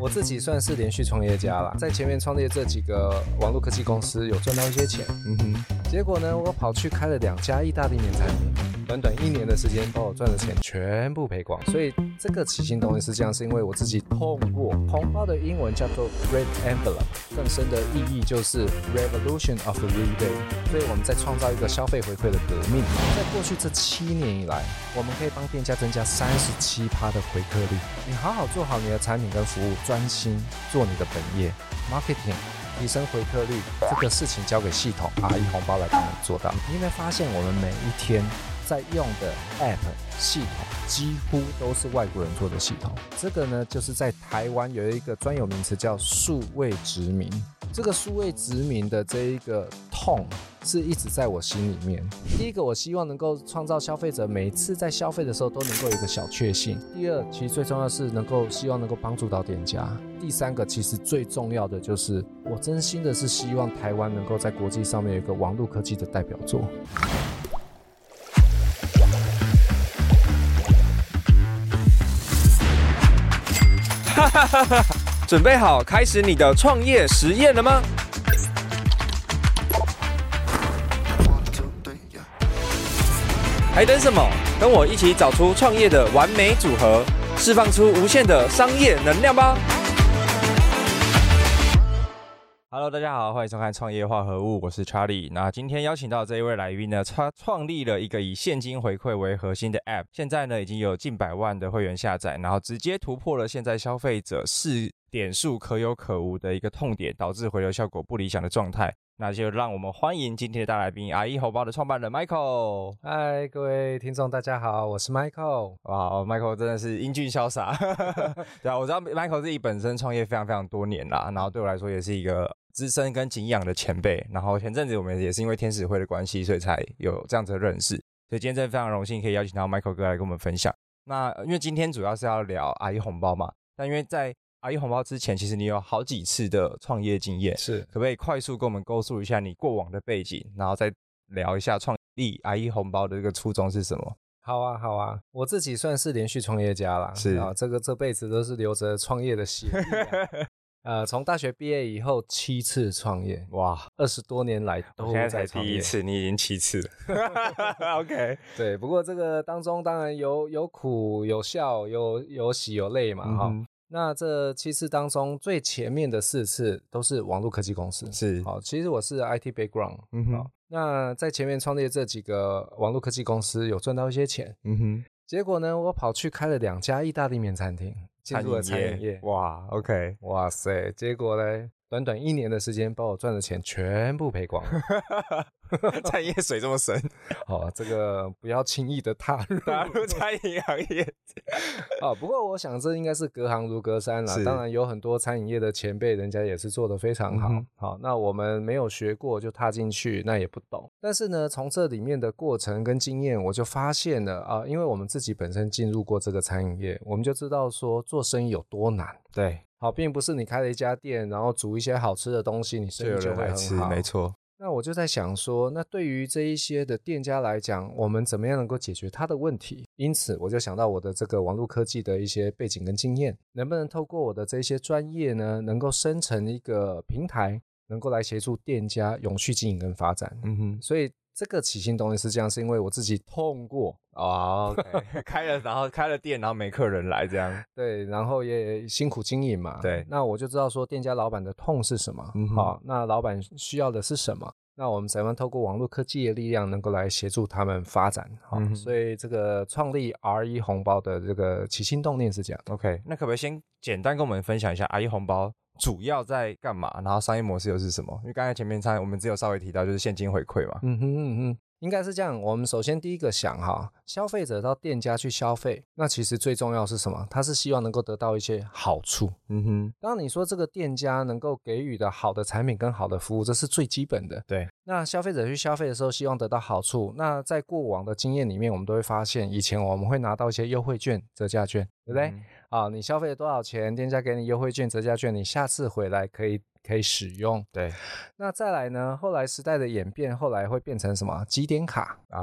我自己算是连续创业家了，在前面创业这几个网络科技公司有赚到一些钱，嗯哼，结果呢，我跑去开了两家意大利面餐厅，短短一年的时间把我赚的钱全部赔光。所以这个起心动念是这样，是因为我自己痛过。红包的英文叫做 Red Envelope，更深的意义就是 Revolution of the Rebate。所以我们在创造一个消费回馈的革命。在过去这七年以来，我们可以帮店家增加三十七趴的回馈率。你好好做好你的产品跟服务。专心做你的本业，marketing，提升回客率，这个事情交给系统，RE 红包来帮你做到。你有没有发现，我们每一天在用的 app 系统几乎都是外国人做的系统？这个呢，就是在台湾有一个专有名词叫数位殖民。这个数位殖民的这一个痛是一直在我心里面。第一个，我希望能够创造消费者每次在消费的时候都能够有一个小确幸。第二，其实最重要的是能够希望能够帮助到店家。第三个，其实最重要的就是我真心的是希望台湾能够在国际上面有一个网络科技的代表作。准备好开始你的创业实验了吗？还等什么？跟我一起找出创业的完美组合，释放出无限的商业能量吧！Hello，大家好，欢迎收看《创业化合物》，我是 Charlie。那今天邀请到这一位来宾呢，他创立了一个以现金回馈为核心的 App，现在呢已经有近百万的会员下载，然后直接突破了现在消费者是。点数可有可无的一个痛点，导致回流效果不理想的状态。那就让我们欢迎今天的大来宾阿姨红包的创办人 Michael。嗨，各位听众，大家好，我是 Michael。哇，Michael 真的是英俊潇洒。对啊，我知道 Michael 自己本身创业非常非常多年啦，然后对我来说也是一个资深跟敬仰的前辈。然后前阵子我们也是因为天使会的关系，所以才有这样子的认识。所以今天真的非常荣幸可以邀请到 Michael 哥来跟我们分享。那因为今天主要是要聊阿姨红包嘛，但因为在阿姨红包之前，其实你有好几次的创业经验，是可不可以快速跟我们勾述一下你过往的背景，然后再聊一下创立阿姨红包的这个初衷是什么？好啊，好啊，我自己算是连续创业家啦，是啊，这个这辈子都是留着创业的血、啊。呃，从大学毕业以后七次创业，哇，二十多年来都在在才第一次，你已经七次了。OK，对，不过这个当中当然有有苦有笑，有有喜有泪嘛，哈、嗯。那这七次当中，最前面的四次都是网络科技公司，是好。其实我是 IT background，嗯哼。那在前面创立这几个网络科技公司，有赚到一些钱，嗯哼。结果呢，我跑去开了两家意大利面餐厅，进入了餐饮业。哇，OK，哇塞，结果呢？短短一年的时间，把我赚的钱全部赔光了。餐饮业水这么深，哦，这个不要轻易的踏入踏入餐饮行业。哦，不过我想这应该是隔行如隔山啦。当然有很多餐饮业的前辈，人家也是做得非常好。嗯、好，那我们没有学过就踏进去，那也不懂。但是呢，从这里面的过程跟经验，我就发现了啊，因为我们自己本身进入过这个餐饮业，我们就知道说做生意有多难。对。好，并不是你开了一家店，然后煮一些好吃的东西，你生意就会很好。吃，没错。那我就在想说，那对于这一些的店家来讲，我们怎么样能够解决他的问题？因此，我就想到我的这个网络科技的一些背景跟经验，能不能透过我的这些专业呢，能够生成一个平台，能够来协助店家永续经营跟发展。嗯哼，所以。这个起心动念是这样，是因为我自己痛过。啊、开了，然后开了店，然后没客人来，这样，对，然后也辛苦经营嘛，对，那我就知道说店家老板的痛是什么，好、嗯哦，那老板需要的是什么，那我们怎样透过网络科技的力量，能够来协助他们发展，好、嗯，所以这个创立 RE 红包的这个起心动念是这样，OK，那可不可以先简单跟我们分享一下 RE 红包？主要在干嘛？然后商业模式又是什么？因为刚才前面我们只有稍微提到，就是现金回馈嘛。嗯哼嗯哼，应该是这样。我们首先第一个想哈，消费者到店家去消费，那其实最重要是什么？他是希望能够得到一些好处。嗯哼，当你说这个店家能够给予的好的产品跟好的服务，这是最基本的。对。那消费者去消费的时候，希望得到好处。那在过往的经验里面，我们都会发现，以前我们会拿到一些优惠券、折价券，对不对？嗯啊，你消费了多少钱？店家给你优惠券、折价券，你下次回来可以可以使用。对，那再来呢？后来时代的演变，后来会变成什么？积点卡啊？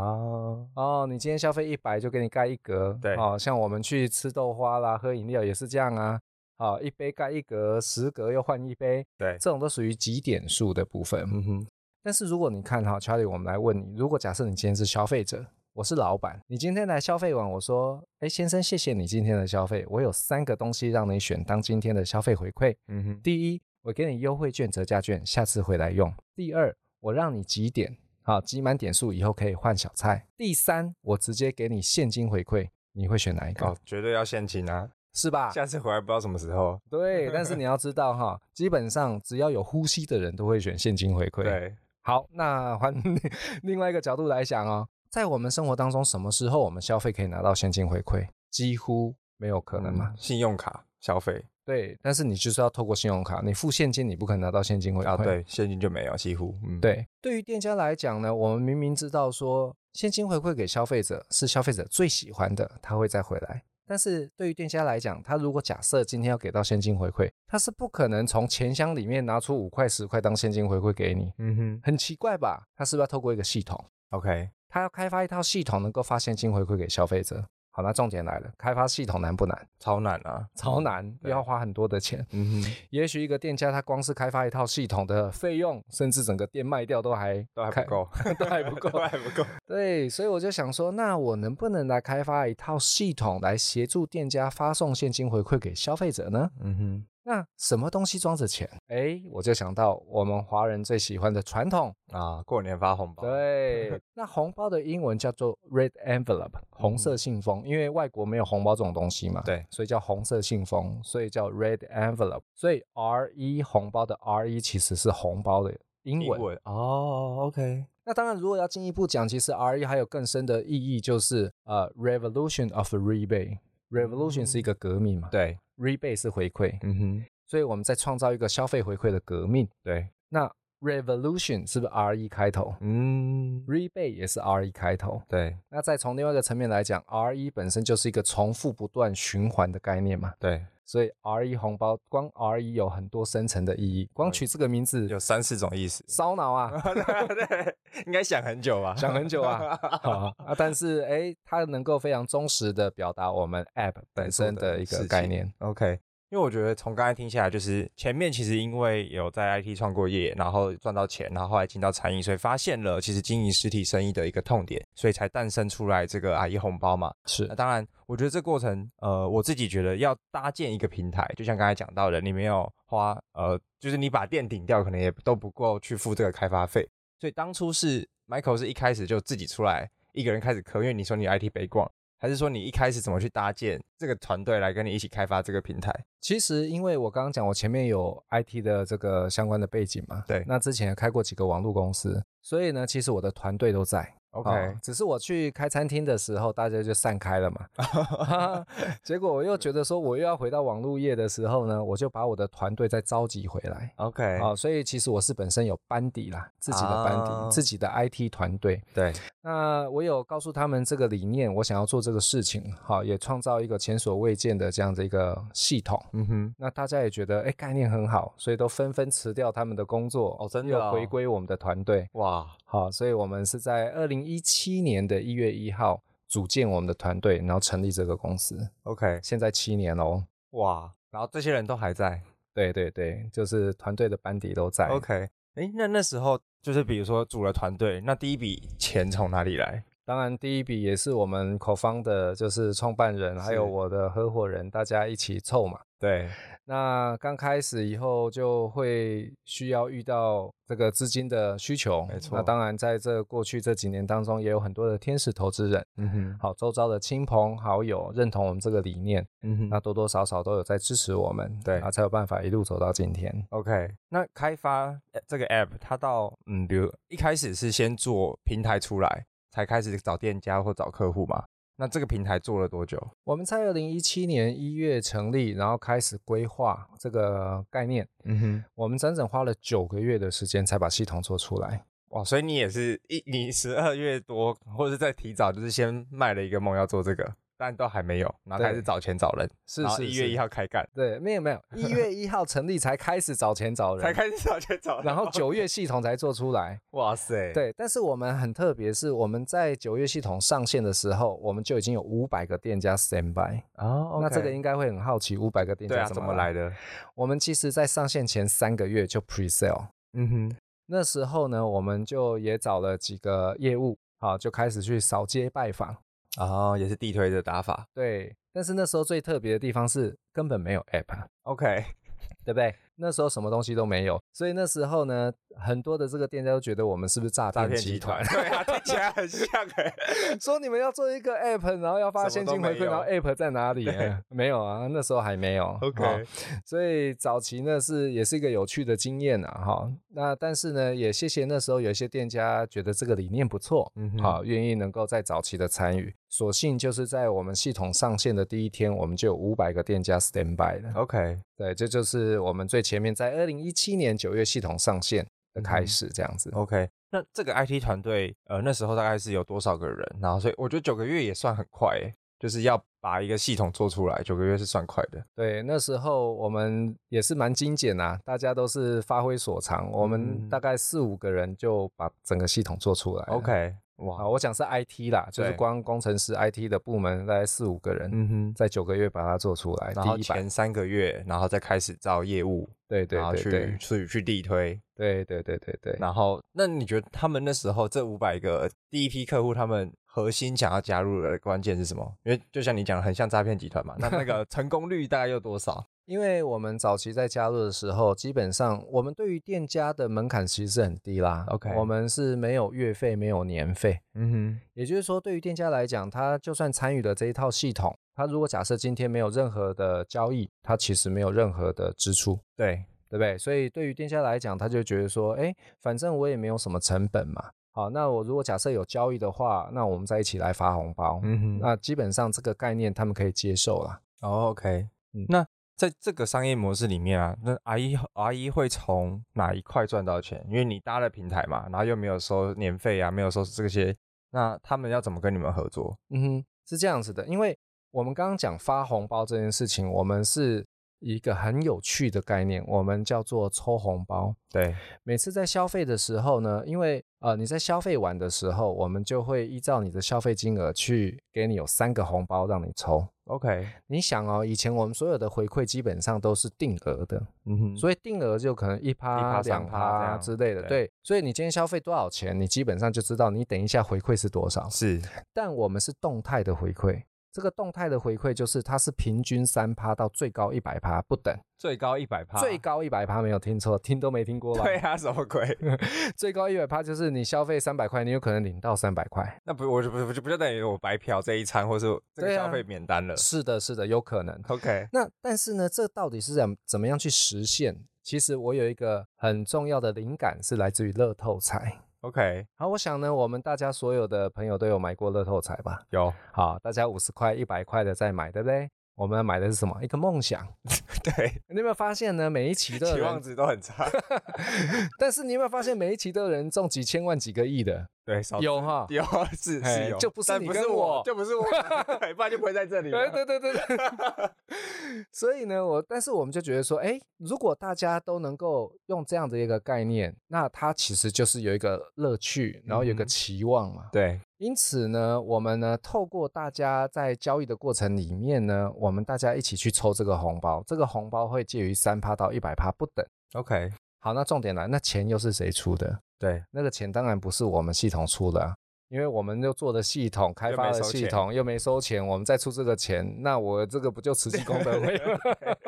哦，你今天消费一百就给你盖一格。对，哦，像我们去吃豆花啦、喝饮料也是这样啊。好，一杯盖一格，十格又换一杯，对，这种都属于集点数的部分。嗯哼。但是如果你看哈，Charlie，我们来问你，如果假设你今天是消费者，我是老板，你今天来消费完，我说，哎，先生，谢谢你今天的消费，我有三个东西让你选当今天的消费回馈。嗯哼。第一，我给你优惠券、折价券，下次回来用。第二，我让你集点。好，集满点数以后可以换小菜。第三，我直接给你现金回馈，你会选哪一个？哦，绝对要现金啊，是吧？下次回来不知道什么时候。对，但是你要知道哈，基本上只要有呼吸的人都会选现金回馈。对，好，那换 另外一个角度来想哦，在我们生活当中，什么时候我们消费可以拿到现金回馈？几乎没有可能嘛，嗯，信用卡消费。对，但是你就是要透过信用卡，你付现金，你不可能拿到现金回馈。啊，对，现金就没有，几乎。嗯，对。对于店家来讲呢，我们明明知道说现金回馈给消费者是消费者最喜欢的，他会再回来。但是对于店家来讲，他如果假设今天要给到现金回馈，他是不可能从钱箱里面拿出五块十块当现金回馈给你。嗯哼，很奇怪吧？他是不是要透过一个系统？OK，他要开发一套系统，能够发现金回馈给消费者。好，那重点来了，开发系统难不难？超难啊，超难，又要花很多的钱。嗯哼，也许一个店家他光是开发一套系统的费用，甚至整个店卖掉都还都还不够，都还不够，都还不够。对，所以我就想说，那我能不能来开发一套系统来协助店家发送现金回馈给消费者呢？嗯哼。那什么东西装着钱？哎，我就想到我们华人最喜欢的传统啊，过年发红包。对，那红包的英文叫做 red envelope，红色信封，嗯，因为外国没有红包这种东西嘛，对，所以叫红色信封，所以叫 red envelope。所以 R E 红包的 R E 其实是红包的英文。英文哦，OK。那当然，如果要进一步讲，其实 R E 还有更深的意义，就是呃，revolution of rebate。Revolution、嗯、是一个革命嘛？对，Rebate 是回馈。嗯哼，所以我们在创造一个消费回馈的革命。对，那 Revolution 是不是 R E 开头？嗯，Rebate 也是 R E 开头。对，那再从另外一个层面来讲，R E 本身就是一个重复不断循环的概念嘛？对，所以 R E 红包光 R E 有很多深层的意义，光取这个名字有三四种意思，烧脑啊！对，对，应该想很久吧？想很久啊！啊，但是哎，它能够非常忠实的表达我们 App 本身的一个概念。OK。因为我觉得从刚才听下来，就是前面其实因为有在 IT 创过业，然后赚到钱，然后后来进到餐饮，所以发现了其实经营实体生意的一个痛点，所以才诞生出来这个阿姨红包嘛。是，那当然，我觉得这过程，呃，我自己觉得要搭建一个平台，就像刚才讲到的，你没有花，呃，就是你把店顶掉，可能也都不够去付这个开发费。所以当初是 Michael 是一开始就自己出来一个人开始磕，因为你说你 IT 背景。还是说你一开始怎么去搭建这个团队来跟你一起开发这个平台？其实因为我刚刚讲，我前面有 IT 的这个相关的背景嘛，对，那之前也开过几个网络公司，所以呢，其实我的团队都在。OK，哦，只是我去开餐厅的时候，大家就散开了嘛。结果我又觉得说，我又要回到网络业的时候呢，我就把我的团队再召集回来。OK，啊，哦，所以其实我是本身有班底啦，自己的班底，oh. 自己的 IT 团队。对，那我有告诉他们这个理念，我想要做这个事情，好，也创造一个前所未见的这样的一个系统。嗯哼，那大家也觉得，哎，概念很好，所以都纷纷辞掉他们的工作，哦，真的，哦，回归我们的团队。哇。好，所以我们是在二零一七年的一月一号组建我们的团队，然后成立这个公司。OK，现在七年喽。哇，然后这些人都还在。对对对，就是团队的班底都在。OK，哎，那那时候就是比如说组了团队，那第一笔钱从哪里来？当然，第一笔也是我们 co-founder，就是创办人，还有我的合伙人，大家一起凑嘛。对。那刚开始以后就会需要遇到这个资金的需求，没错。那当然在这过去这几年当中，也有很多的天使投资人，嗯哼，好，周遭的亲朋好友认同我们这个理念，嗯哼，那多多少少都有在支持我们，对，啊，才有办法一路走到今天。OK，那开发这个 App，它到嗯，比如一开始是先做平台出来，才开始找店家或找客户嘛？那这个平台做了多久？我们在二零一七年一月成立，然后开始规划这个概念。嗯哼，我们整整花了九个月的时间才把系统做出来。哇，所以你也是一你十二月多，或者是在提早，就是先卖了一个梦要做这个。但都还没有，然后开始找钱找人，是是一月一号开干，对，没有没有，一月一号成立才开始找钱找人，才开始找钱找人，然后九月系统才做出来，哇塞，对，但是我们很特别，是我们在九月系统上线的时候，我们就已经有五百个店家 stand by，哦，那这个应该会很好奇，五百个店家怎么来的？我们其实在上线前三个月就 pre sale，嗯哼，那时候呢，我们就也找了几个业务。好，就开始去扫街拜访，哦，也是地推的打法，对。但是那时候最特别的地方是根本没有 app，OK，对不对？那时候什么东西都没有，所以那时候呢，很多的这个店家都觉得我们是不是诈骗集团？对啊，听起来很像哎。说你们要做一个 app，然后要发现金回馈，然后 app 在哪里？没有啊，那时候还没有。OK，所以早期呢是也是一个有趣的经验啊，哈。那但是呢，也谢谢那时候有一些店家觉得这个理念不错，嗯，好，愿意能够在早期的参与。所幸就是在我们系统上线的第一天，我们就有五百个店家 stand by 了。OK，对，这就是我们最。前面在二零一七年九月系统上线的开始，这样子。嗯、OK，那这个 IT 团队，呃，那时候大概是有多少个人？然后，所以我觉得九个月也算很快，诶，就是要把一个系统做出来，九个月是算快的。对，那时候我们也是蛮精简啊，大家都是发挥所长，我们大概四五个人就把整个系统做出来。OK。哇，我讲是 IT 啦，就是光工程师 IT 的部门大概四五个人，嗯哼，在九个月把它做出来，然后前三个月，然后再开始招业务，对对对，然后去去去地推，对对对对对，然后那你觉得他们那时候这五百个第一批客户，他们核心想要加入的关键是什么？因为就像你讲的，很像诈骗集团嘛，那那个 成功率大概有多少？因为我们早期在加入的时候，基本上我们对于店家的门槛其实是很低啦。OK，我们是没有月费，没有年费。嗯哼，也就是说，对于店家来讲，他就算参与了这一套系统，他如果假设今天没有任何的交易，他其实没有任何的支出。对，对不对？所以对于店家来讲，他就觉得说，哎，反正我也没有什么成本嘛。好，那我如果假设有交易的话，那我们再一起来发红包。嗯哼，那基本上这个概念他们可以接受啦。Oh, OK，嗯，那。在这个商业模式里面啊，那阿姨阿姨会从哪一块赚到钱？因为你搭了平台嘛，然后又没有收年费啊，没有收这些，那他们要怎么跟你们合作？嗯哼，是这样子的，因为我们刚刚讲发红包这件事情，我们是一个很有趣的概念，我们叫做抽红包。对，每次在消费的时候呢，因为呃你在消费完的时候，我们就会依照你的消费金额去给你有三个红包让你抽。OK，你想哦，以前我们所有的回馈基本上都是定额的，嗯哼，所以定额就可能一趴、两趴之类的，对，对。所以你今天消费多少钱，你基本上就知道你等一下回馈是多少。是，但我们是动态的回馈。这个动态的回馈就是它是平均三趴到最高一百趴不等，最高一百趴，最高一百趴没有听错，听都没听过吧？对啊，什么鬼？最高一百趴就是你消费三百块，你有可能领到三百块。那不，我就不就不就等于我白嫖这一餐，或是这个消费免单了？是的，是的，有可能。OK，那但是呢，这到底是怎怎么样去实现？其实我有一个很重要的灵感是来自于乐透彩。OK，好，我想呢，我们大家所有的朋友都有买过乐透彩吧？有，好，大家五十块、一百块的在买，对不对？我们买的是什么？一个梦想。对，你有没有发现呢？每一期的期望值都很差，但是你有没有发现每一期都有人中几千万、几个亿的？对，有哈，有是是有，就不是你跟我，就不是我，不然就不会在这里。对对对对对。所以呢，我但是我们就觉得说，哎，如果大家都能够用这样的一个概念，那它其实就是有一个乐趣，然后有一个期望嘛。对。因此呢，我们呢透过大家在交易的过程里面呢，我们大家一起去抽这个红包，这个红包会介于三趴到一百趴不等。OK，好，那重点来，那钱又是谁出的？对，那个钱当然不是我们系统出的啊，因为我们又做的系统，开发的系统又没收钱，我们再出这个钱，那我这个不就慈济功德会吗？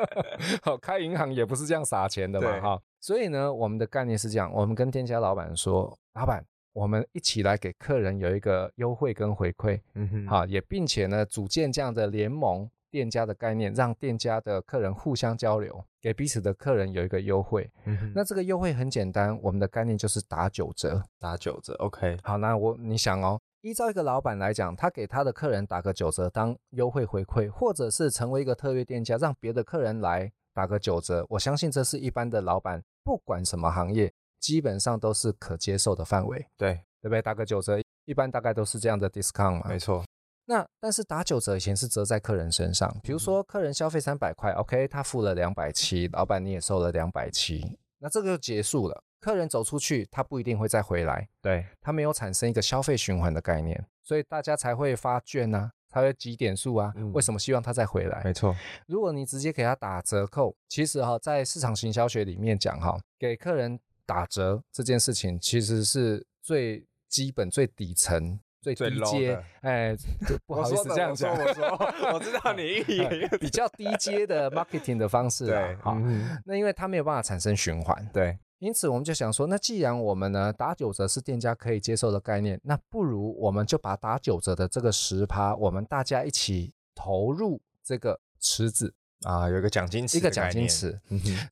好，开银行也不是这样撒钱的嘛，哈。所以呢，我们的概念是这样，我们跟店家老板说，老板。我们一起来给客人有一个优惠跟回馈，嗯哼，好，也并且呢，组建这样的联盟店家的概念，让店家的客人互相交流，给彼此的客人有一个优惠。嗯，那这个优惠很简单，我们的概念就是打九折，打九折。OK，好，那我你想哦，依照一个老板来讲，他给他的客人打个九折当优惠回馈，或者是成为一个特约店家，让别的客人来打个九折，我相信这是一般的老板，不管什么行业。基本上都是可接受的范围，对，对不对？打个九折，一般大概都是这样的 discount 嘛。没错。那但是打九折以前是折在客人身上，比如说客人消费三百块，OK，他付了两百七，老板你也收了两百七，那这个就结束了。客人走出去，他不一定会再回来，对，他没有产生一个消费循环的概念，所以大家才会发券啊，才会积点数啊。为什么希望他再回来？没错，如果你直接给他打折扣，其实哈，在市场行销学里面讲哈，给客人打折这件事情，其实是最基本、最底层。最低阶，哎，不好意思这样讲，我说，我说，我知道你 比较低阶的 marketing 的方式，对，好，那因为它没有办法产生循环，对，因此我们就想说，那既然我们呢打九折是店家可以接受的概念，那不如我们就把打九折的这个十趴，我们大家一起投入这个池子啊，有一个奖金池，一个奖金池，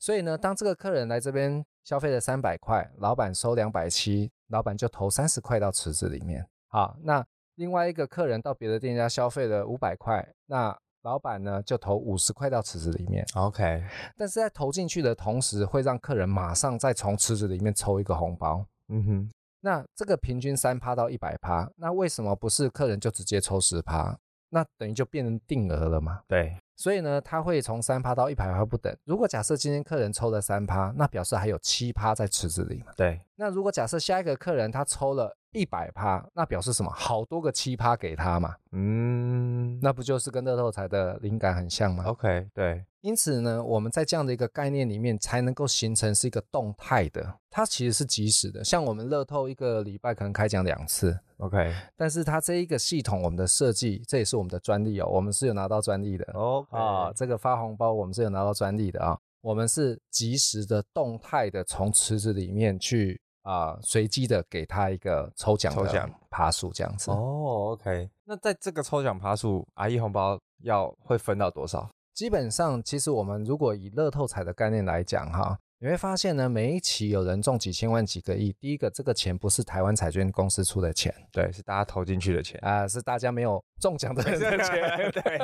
所以呢，当这个客人来这边消费了三百块，老板收两百七，老板就投三十块到池子里面。好，那另外一个客人到别的店家消费了五百块，那老板呢就投五十块到池子里面。OK，但是在投进去的同时，会让客人马上再从池子里面抽一个红包。嗯哼，那这个平均三趴到一百趴，那为什么不是客人就直接抽十趴？那等于就变成定额了嘛？对，所以呢，他会从三趴到一百趴不等。如果假设今天客人抽了三趴，那表示还有七趴在池子里嘛？对，那如果假设下一个客人他抽了。一百趴，那表示什么？好多个七趴给他嘛，嗯，那不就是跟乐透彩的灵感很像吗？OK，对。因此呢，我们在这样的一个概念里面，才能够形成是一个动态的，它其实是即时的。像我们乐透一个礼拜可能开奖两次，OK，但是它这一个系统，我们的设计，这也是我们的专利哦，我们是有拿到专利的。OK，啊，这个发红包我们是有拿到专利的啊，我们是及时的动态的从池子里面去。啊，随机的给他一个抽奖抽奖趴数这样子哦，OK。那在这个抽奖爬树，阿姨红包要会分到多少？基本上，其实我们如果以乐透彩的概念来讲，哈，你会发现呢，每一期有人中几千万、几个亿。第一个，这个钱不是台湾彩券公司出的钱，对，是大家投进去的钱啊，是大家没有中奖的人的钱，对。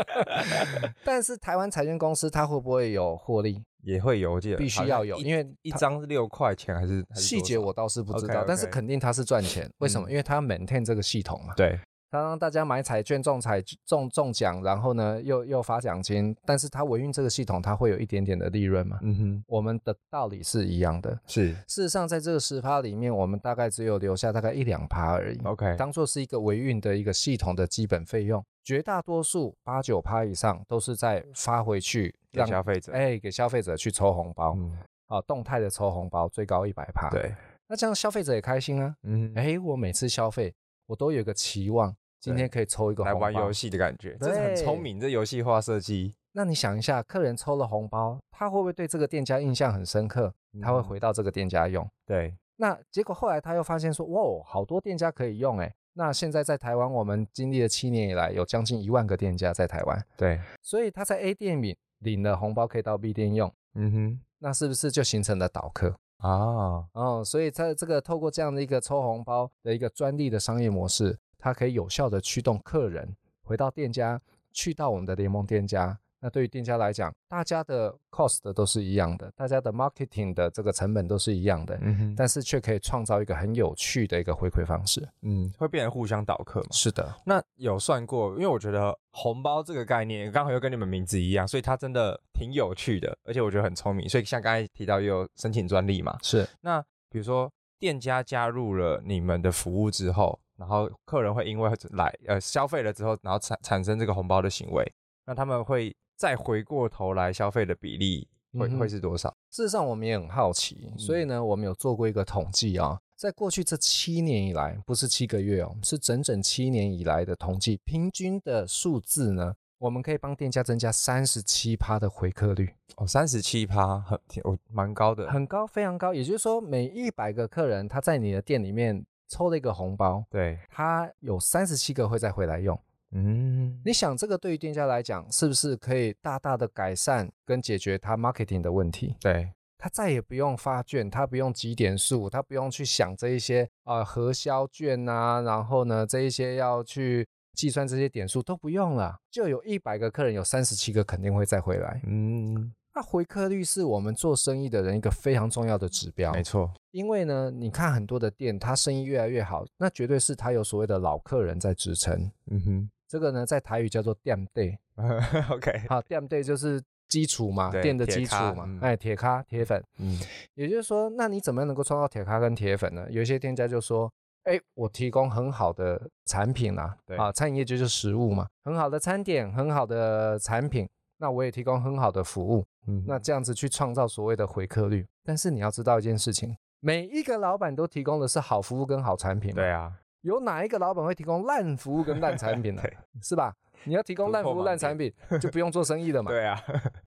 但是台湾彩券公司它会不会有获利？也会有，我记得必须要有，因为一张六块钱还是细节我倒是不知道，okay, okay. 但是肯定它是赚钱。为什么？嗯、因为它要 maintain 这个系统嘛。对，他让大家买彩券中彩中中奖，然后呢又又发奖金，但是他维运这个系统，它会有一点点的利润嘛。嗯哼，我们的道理是一样的。是，事实上在这个十趴里面，我们大概只有留下大概一两趴而已。OK，当做是一个维运的一个系统的基本费用。绝大多数八九趴以上都是在发回去让给消费者，哎，给消费者去抽红包，嗯，啊，动态的抽红包，最高一百趴，对，那这样消费者也开心啊，嗯，哎，我每次消费我都有个期望，今天可以抽一个来玩游戏的感觉，这是很聪明，这游戏化设计。那你想一下，客人抽了红包，他会不会对这个店家印象很深刻？他会回到这个店家用，对，那结果后来他又发现说，哇，好多店家可以用，哎。那现在在台湾，我们经历了七年以来，有将近一万个店家在台湾。对，所以他在 A 店领领了红包，可以到 B 店用。嗯哼，那是不是就形成了导客啊？哦，所以在这个透过这样的一个抽红包的一个专利的商业模式，它可以有效的驱动客人回到店家，去到我们的联盟店家。那对于店家来讲，大家的 cost 都是一样的，大家的 marketing 的这个成本都是一样的，嗯哼，但是却可以创造一个很有趣的一个回馈方式，嗯，会变成互相导客嘛？是的。那有算过，因为我觉得红包这个概念刚好又跟你们名字一样，所以它真的挺有趣的，而且我觉得很聪明。所以像刚才提到又有申请专利嘛？是。那比如说店家加入了你们的服务之后，然后客人会因为来呃消费了之后，然后产产生这个红包的行为，那他们会。再回过头来消费的比例会、嗯、会是多少？事实上，我们也很好奇，所以呢，我们有做过一个统计啊，在过去这七年以来，不是七个月哦，是整整七年以来的统计，平均的数字呢，我们可以帮店家增加三十七趴的回客率哦，三十七趴很哦蛮高的，很高，非常高。也就是说，每一百个客人他在你的店里面抽了一个红包，对，他有三十七个会再回来用。嗯，你想这个对于店家来讲，是不是可以大大的改善跟解决他 marketing 的问题？对，他再也不用发券，他不用积点数，他不用去想这一些啊、呃、核销券啊，然后呢这一些要去计算这些点数都不用了，就有一百个客人，有三十七个肯定会再回来。嗯，那回客率是我们做生意的人一个非常重要的指标。没错，因为呢，你看很多的店，它生意越来越好，那绝对是它有所谓的老客人在支撑。嗯哼。这个呢在台语叫做店对。OK，好，店对就是基础嘛，店的基础嘛，嗯、哎，铁咖铁粉。嗯，也就是说，那你怎么样能够创造铁咖跟铁粉呢？有一些店家就说，哎，我提供很好的产品啊，对啊，餐饮业就是食物嘛，很好的餐点，很好的产品，那我也提供很好的服务，嗯，那这样子去创造所谓的回客率。但是你要知道一件事情，每一个老板都提供的是好服务跟好产品，对啊，有哪一个老板会提供烂服务跟烂产品 呢？对是吧？你要提供烂服务、烂产品，就不用做生意了嘛。对啊，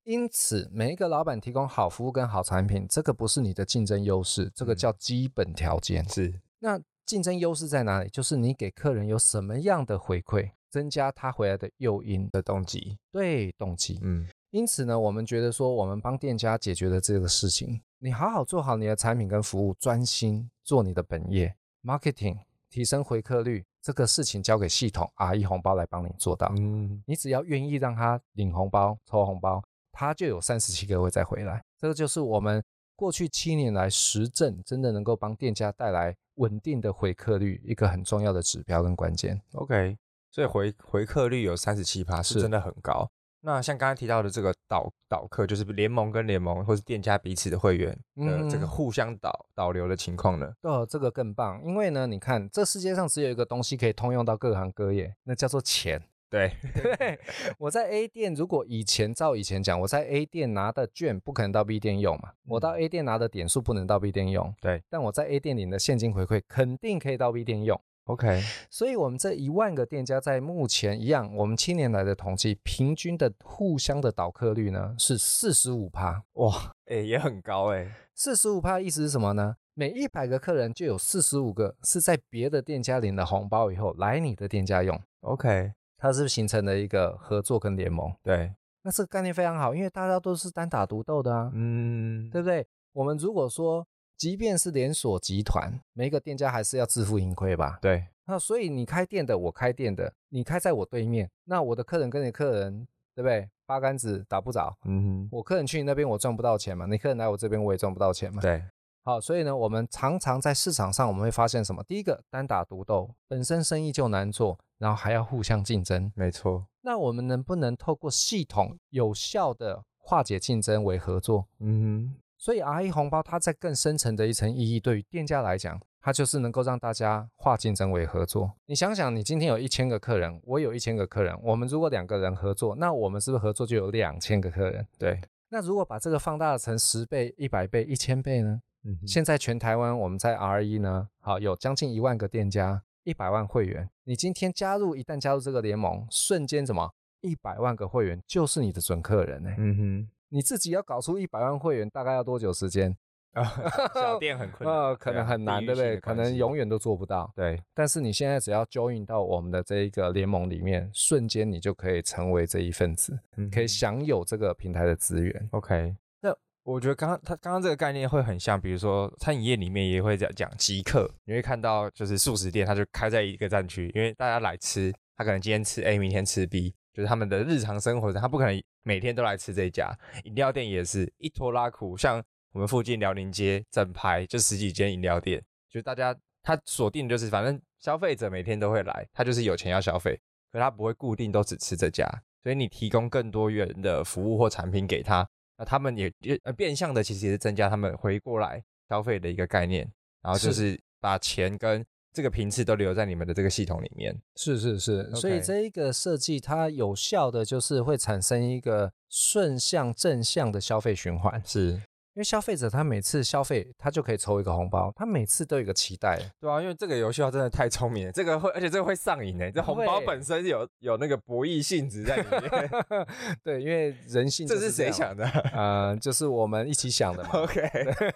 因此每一个老板提供好服务跟好产品，这个不是你的竞争优势，这个叫基本条件。嗯、是，那竞争优势在哪里？就是你给客人有什么样的回馈，增加他回来的诱因的动机。对，动机。嗯。因此呢，我们觉得说，我们帮店家解决了这个事情，你好好做好你的产品跟服务，专心做你的本业，marketing，提升回客率，这个事情交给系统 RE 红包来帮你做到。嗯，你只要愿意让他领红包、抽红包，他就有三十七个会再回来。这个就是我们过去七年来实证，真的能够帮店家带来稳定的回客率，一个很重要的指标跟关键。OK，所以回回客率有三十七趴，是真的很高。那像刚才提到的这个导导客，就是联盟跟联盟，或是店家彼此的会员的这个互相导导流的情况呢？哦，这个更棒，因为呢，你看这世界上只有一个东西可以通用到各行各业，那叫做钱。对对，我在 A 店，如果以前照以前讲，我在 A 店拿的券不可能到 B 店用嘛，我到 A 店拿的点数不能到 B 店用。对，但我在 A 店领的现金回馈肯定可以到 B 店用。OK，所以，我们这一万个店家在目前一样，我们七年来的统计，平均的互相的导客率呢是四十五趴，哇，哎，也很高哎。四十五趴意思是什么呢？每一百个客人就有四十五个是在别的店家领了红包以后来你的店家用。OK，它是不是形成了一个合作跟联盟？对，那这个概念非常好，因为大家都是单打独斗的啊，嗯，对不对？我们如果说。即便是连锁集团，每一个店家还是要自负盈亏吧？对。那所以你开店的，我开店的，你开在我对面，那我的客人跟你客人，对不对？八竿子打不着。嗯哼。我客人去你那边，我赚不到钱嘛？你客人来我这边，我也赚不到钱嘛？对。好，所以呢，我们常常在市场上，我们会发现什么？第一个，单打独斗，本身生意就难做，然后还要互相竞争。没错。那我们能不能透过系统有效的化解竞争为合作？嗯哼。所以 RE 红包它在更深层的一层意义，对于店家来讲，它就是能够让大家化竞争为合作。你想想，你今天有一千个客人，我有一千个客人，我们如果两个人合作，那我们是不是合作就有两千个客人？对。那如果把这个放大成十倍、一百倍、一千倍呢？嗯。现在全台湾我们在 RE 呢，好，有将近一万个店家，一百万会员。你今天加入，一旦加入这个联盟，瞬间怎么？一百万个会员就是你的准客人呢？嗯哼。你自己要搞出一百万会员，大概要多久时间？小店很困难，呃，可能很难，对不对？可能永远都做不到。对，但是你现在只要 join 到我们的这一个联盟里面，瞬间你就可以成为这一份子，嗯、可以享有这个平台的资源。OK，那我觉得刚刚他刚刚这个概念会很像，比如说餐饮业里面也会讲讲极客，你会看到就是素食店，它就开在一个站区，因为大家来吃，他可能今天吃 A，明天吃 B。就是他们的日常生活，他不可能每天都来吃这一家。饮料店也是一拖拉苦，像我们附近辽宁街整排就十几间饮料店，就大家他锁定就是，反正消费者每天都会来，他就是有钱要消费，可他不会固定都只吃这家。所以你提供更多元的服务或产品给他，那他们也呃变相的其实也是增加他们回过来消费的一个概念，然后就是把钱跟。这个频次都留在你们的这个系统里面，是是是，Okay. 所以这一个设计它有效的就是会产生一个顺向正向的消费循环，是。因为消费者他每次消费，他就可以抽一个红包，他每次都有一个期待，对啊，因为这个游戏真的太聪明了，这个会，而且这个会上瘾诶，这红包本身有有那个博弈性质在里面，对，因为人性是这，这是谁想的？呃，就是我们一起想的嘛。OK，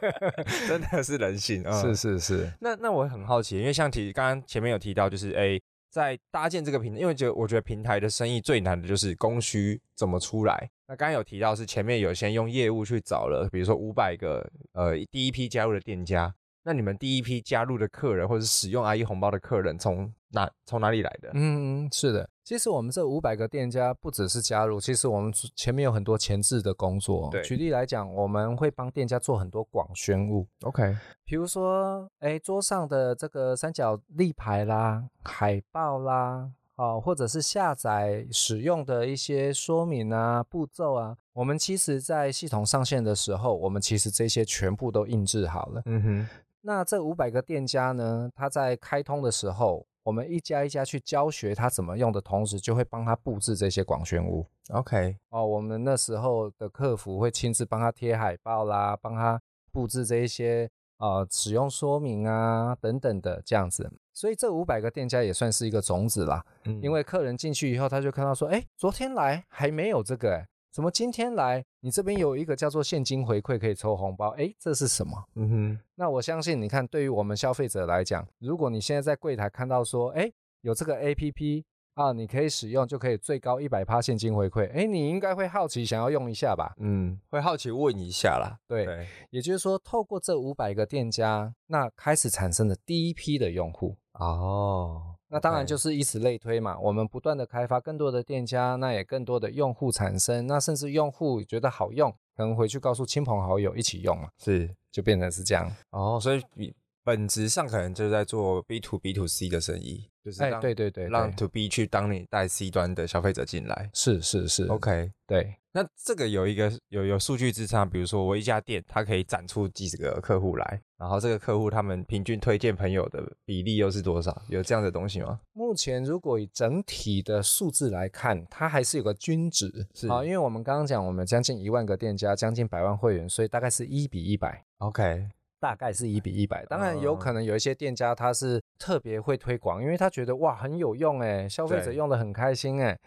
真的是人性啊，是是是。那那我很好奇，因为像提刚刚前面有提到，就是诶在搭建这个平台，因为就我觉得平台的生意最难的就是供需怎么出来。那刚刚有提到是前面有先用业务去找了，比如说五百个呃第一批加入的店家。那你们第一批加入的客人，或者是使用阿姨红包的客人，从哪从哪里来的？嗯，是的，其实我们这五百个店家不只是加入，其实我们前面有很多前置的工作。对，举例来讲，我们会帮店家做很多广宣物。OK，比如说，哎，桌上的这个三角立牌啦、海报啦。哦，或者是下载使用的一些说明啊、步骤啊，我们其实在系统上线的时候，我们其实这些全部都印制好了。嗯哼。那这五百个店家呢，他在开通的时候，我们一家一家去教学他怎么用的同时，就会帮他布置这些广宣物。OK，哦，我们那时候的客服会亲自帮他贴海报啦，帮他布置这一些呃使用说明啊等等的这样子。所以这五百个店家也算是一个种子啦。嗯，因为客人进去以后，他就看到说，哎，昨天来还没有这个诶怎么今天来？你这边有一个叫做现金回馈可以抽红包，诶，这是什么？嗯哼，那我相信你看，对于我们消费者来讲，如果你现在在柜台看到说，诶，有这个 APP 啊，你可以使用，就可以最高一百趴现金回馈，诶，你应该会好奇想要用一下吧？嗯，会好奇问一下啦。对，对也就是说，透过这五百个店家，那开始产生的第一批的用户。哦。那当然就是以此类推嘛，我们不断的开发更多的店家，那也更多的用户产生，那甚至用户觉得好用，可能回去告诉亲朋好友一起用嘛，是，就变成是这样。哦，所以比本质上可能就是在做 B to B to C 的生意，就是哎，对对对，让 To B 去当你带 C 端的消费者进来，是是是，OK，对。那这个有一个有有数据支撑，比如说我一家店，它可以展出几十个客户来，然后这个客户他们平均推荐朋友的比例又是多少？有这样的东西吗？目前如果以整体的数字来看，它还是有个均值，是啊，因为我们刚刚讲我们将近一万个店家，将近百万会员，所以大概是一比一百，OK。大概是一比一百，当然有可能有一些店家他是特别会推广，因为他觉得哇很有用哎，消费者用得很开心哎，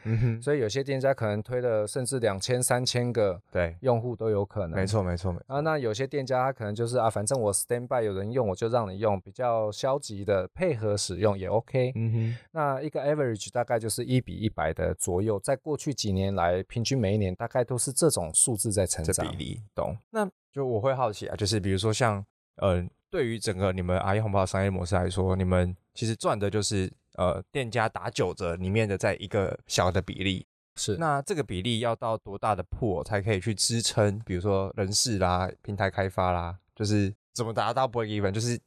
所以有些店家可能推了甚至两千三千个对用户都有可能。没错没错没错啊，那有些店家他可能就是啊，反正我 stand by 有人用我就让你用，比较消极的配合使用也 OK。嗯哼，那一个 average 大概就是一比一百的左右，在过去几年来，平均每一年大概都是这种数字在成长比例，懂？那就我会好奇啊，就是比如说像。呃，对于整个你们阿姨红包的商业模式来说，你们其实赚的就是呃店家打九折里面的在一个小的比例，是。那这个比例要到多大的 pool 才可以去支撑？比如说人事啦、平台开发啦，就是怎么达到 break even？就是。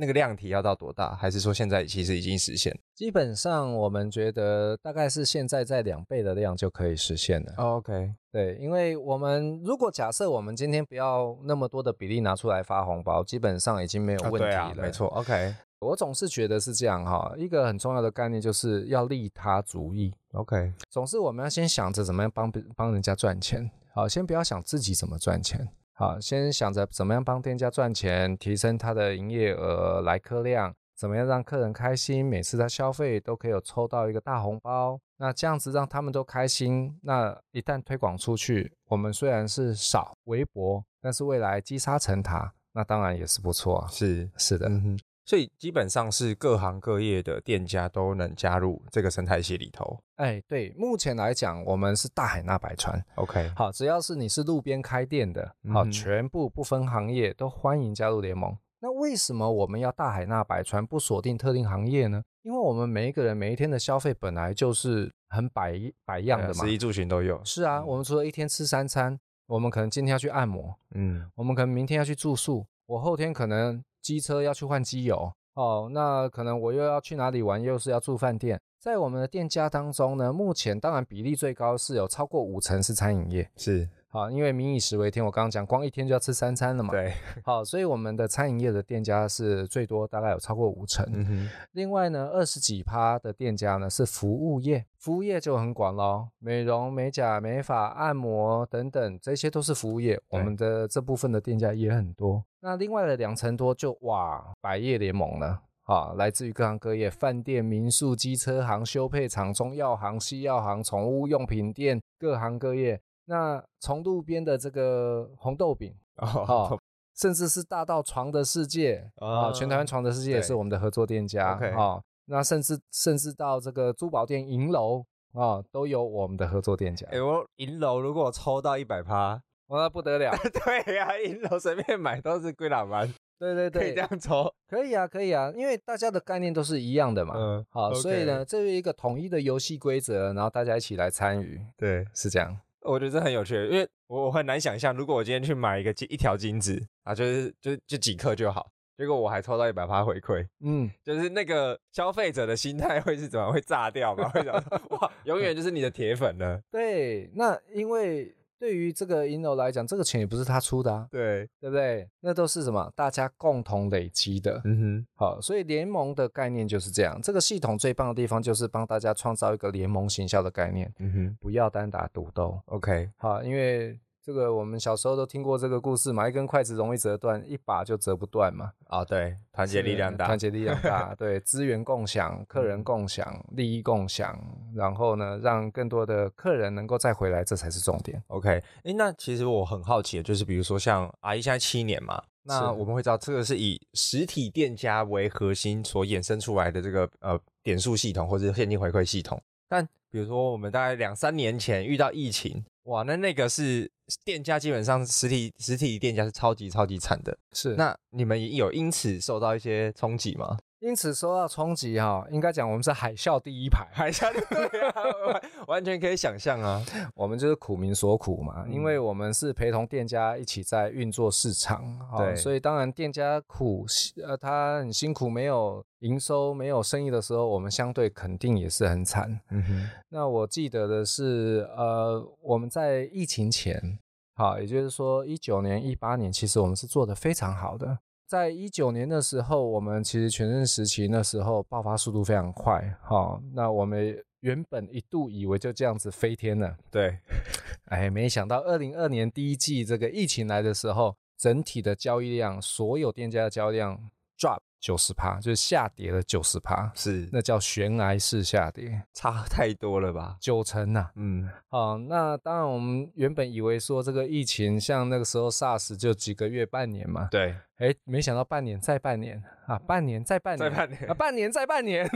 那个量体要到多大？还是说现在其实已经实现？基本上我们觉得大概是现在在两倍的量就可以实现了。Oh, OK，对，因为我们如果假设我们今天不要那么多的比例拿出来发红包，基本上已经没有问题了。啊啊、没错，OK。我总是觉得是这样哈，一个很重要的概念就是要利他主义。OK，总是我们要先想着怎么样帮帮人家赚钱，好，先不要想自己怎么赚钱。好，先想着怎么样帮店家赚钱，提升他的营业额、来客量，怎么样让客人开心，每次他消费都可以有抽到一个大红包。那这样子让他们都开心，那一旦推广出去，我们虽然是少微薄，但是未来积沙成塔，那当然也是不错。是是的。嗯所以基本上是各行各业的店家都能加入这个生态系里头。哎，对，目前来讲，我们是大海纳百川。OK，好，只要是你是路边开店的，好，嗯、全部不分行业都欢迎加入联盟。那为什么我们要大海纳百川，不锁定特定行业呢？因为我们每一个人每一天的消费本来就是很百百样的嘛，食衣住行都有。是啊，嗯、我们除了一天吃三餐，我们可能今天要去按摩，嗯，我们可能明天要去住宿，我后天可能。机车要去换机油哦，那可能我又要去哪里玩，又是要住饭店。在我们的店家当中呢，目前当然比例最高是有超过五成是餐饮业，是。好，因为民以食为天，我刚刚讲，光一天就要吃三餐了嘛。对。好，所以我们的餐饮业的店家是最多，大概有超过五成。嗯。另外呢，二十几趴的店家呢是服务业，服务业就很广喽，美容、美甲、美发、按摩等等，这些都是服务业。我们的这部分的店家也很多。那另外的两成多就哇，百业联盟了。啊，来自于各行各业，饭店、民宿、机车行、修配厂、中药行、西药行、宠物用品店，各行各业。那从路边的这个红豆饼 哦，甚至是大到床的世界啊，全台湾床的世界也是我们的合作店家啊。那甚至甚至到这个珠宝店银楼啊，都有我们的合作店家。哎，我银楼如果我抽到一百趴，那不得了。对呀，银楼随便买都是归老板。对对对，可以这样抽，可以啊，可以啊，因为大家的概念都是一样的嘛。嗯，好，所以呢，这是一个统一的游戏规则，然后大家一起来参与。对，是这样。我觉得这很有趣，因为我我很难想象，如果我今天去买一个金一条金子啊，就是就就几克就好，结果我还抽到一百趴回馈，嗯，就是那个消费者的心态会是怎么会炸掉吗？会想说 哇，永远就是你的铁粉了。对，那因为。对于这个银楼来讲，这个钱也不是他出的啊，对对不对？那都是什么？大家共同累积的。嗯哼，好，所以联盟的概念就是这样。这个系统最棒的地方就是帮大家创造一个联盟行销的概念。嗯哼，不要单打独斗。OK，好，因为。这个我们小时候都听过这个故事嘛，一根筷子容易折断，一把就折不断嘛。啊，对，团结力量大，团结力量大，对，资源共享，客人共享，利益共享，然后呢，让更多的客人能够再回来，这才是重点。OK，诶，那其实我很好奇的就是，比如说像阿姨现在七年嘛，那我们会知道这个是以实体店家为核心所衍生出来的这个呃点数系统或者现金回馈系统，但比如说我们大概两三年前遇到疫情。哇，那那个是店家，基本上实体实体店家是超级超级惨的。是，那你们有因此受到一些冲击吗？因此受到冲击哈，应该讲我们是海啸第一排，海啸对啊，完全可以想象啊，我们就是苦民所苦嘛，嗯、因为我们是陪同店家一起在运作市场，对，所以当然店家苦，呃，他很辛苦，没有营收、没有生意的时候，我们相对肯定也是很惨。嗯哼，那我记得的是，呃，我们在疫情前，好，也就是说一九年、一八年，其实我们是做得非常好的。在一九年的时候，我们其实全盛时期那时候爆发速度非常快，哈，那我们原本一度以为就这样子飞天了，对，哎，没想到二零二年第一季这个疫情来的时候，整体的交易量，所有店家的交易量 drop。九十趴，就是下跌了九十趴，是那叫悬崖式下跌，差太多了吧？九成呐、啊，嗯，好，那当然我们原本以为说这个疫情像那个时候 SARS 就几个月半年嘛，对，哎，没想到半年再半年啊，半年再半年，再半年啊，半年再半年，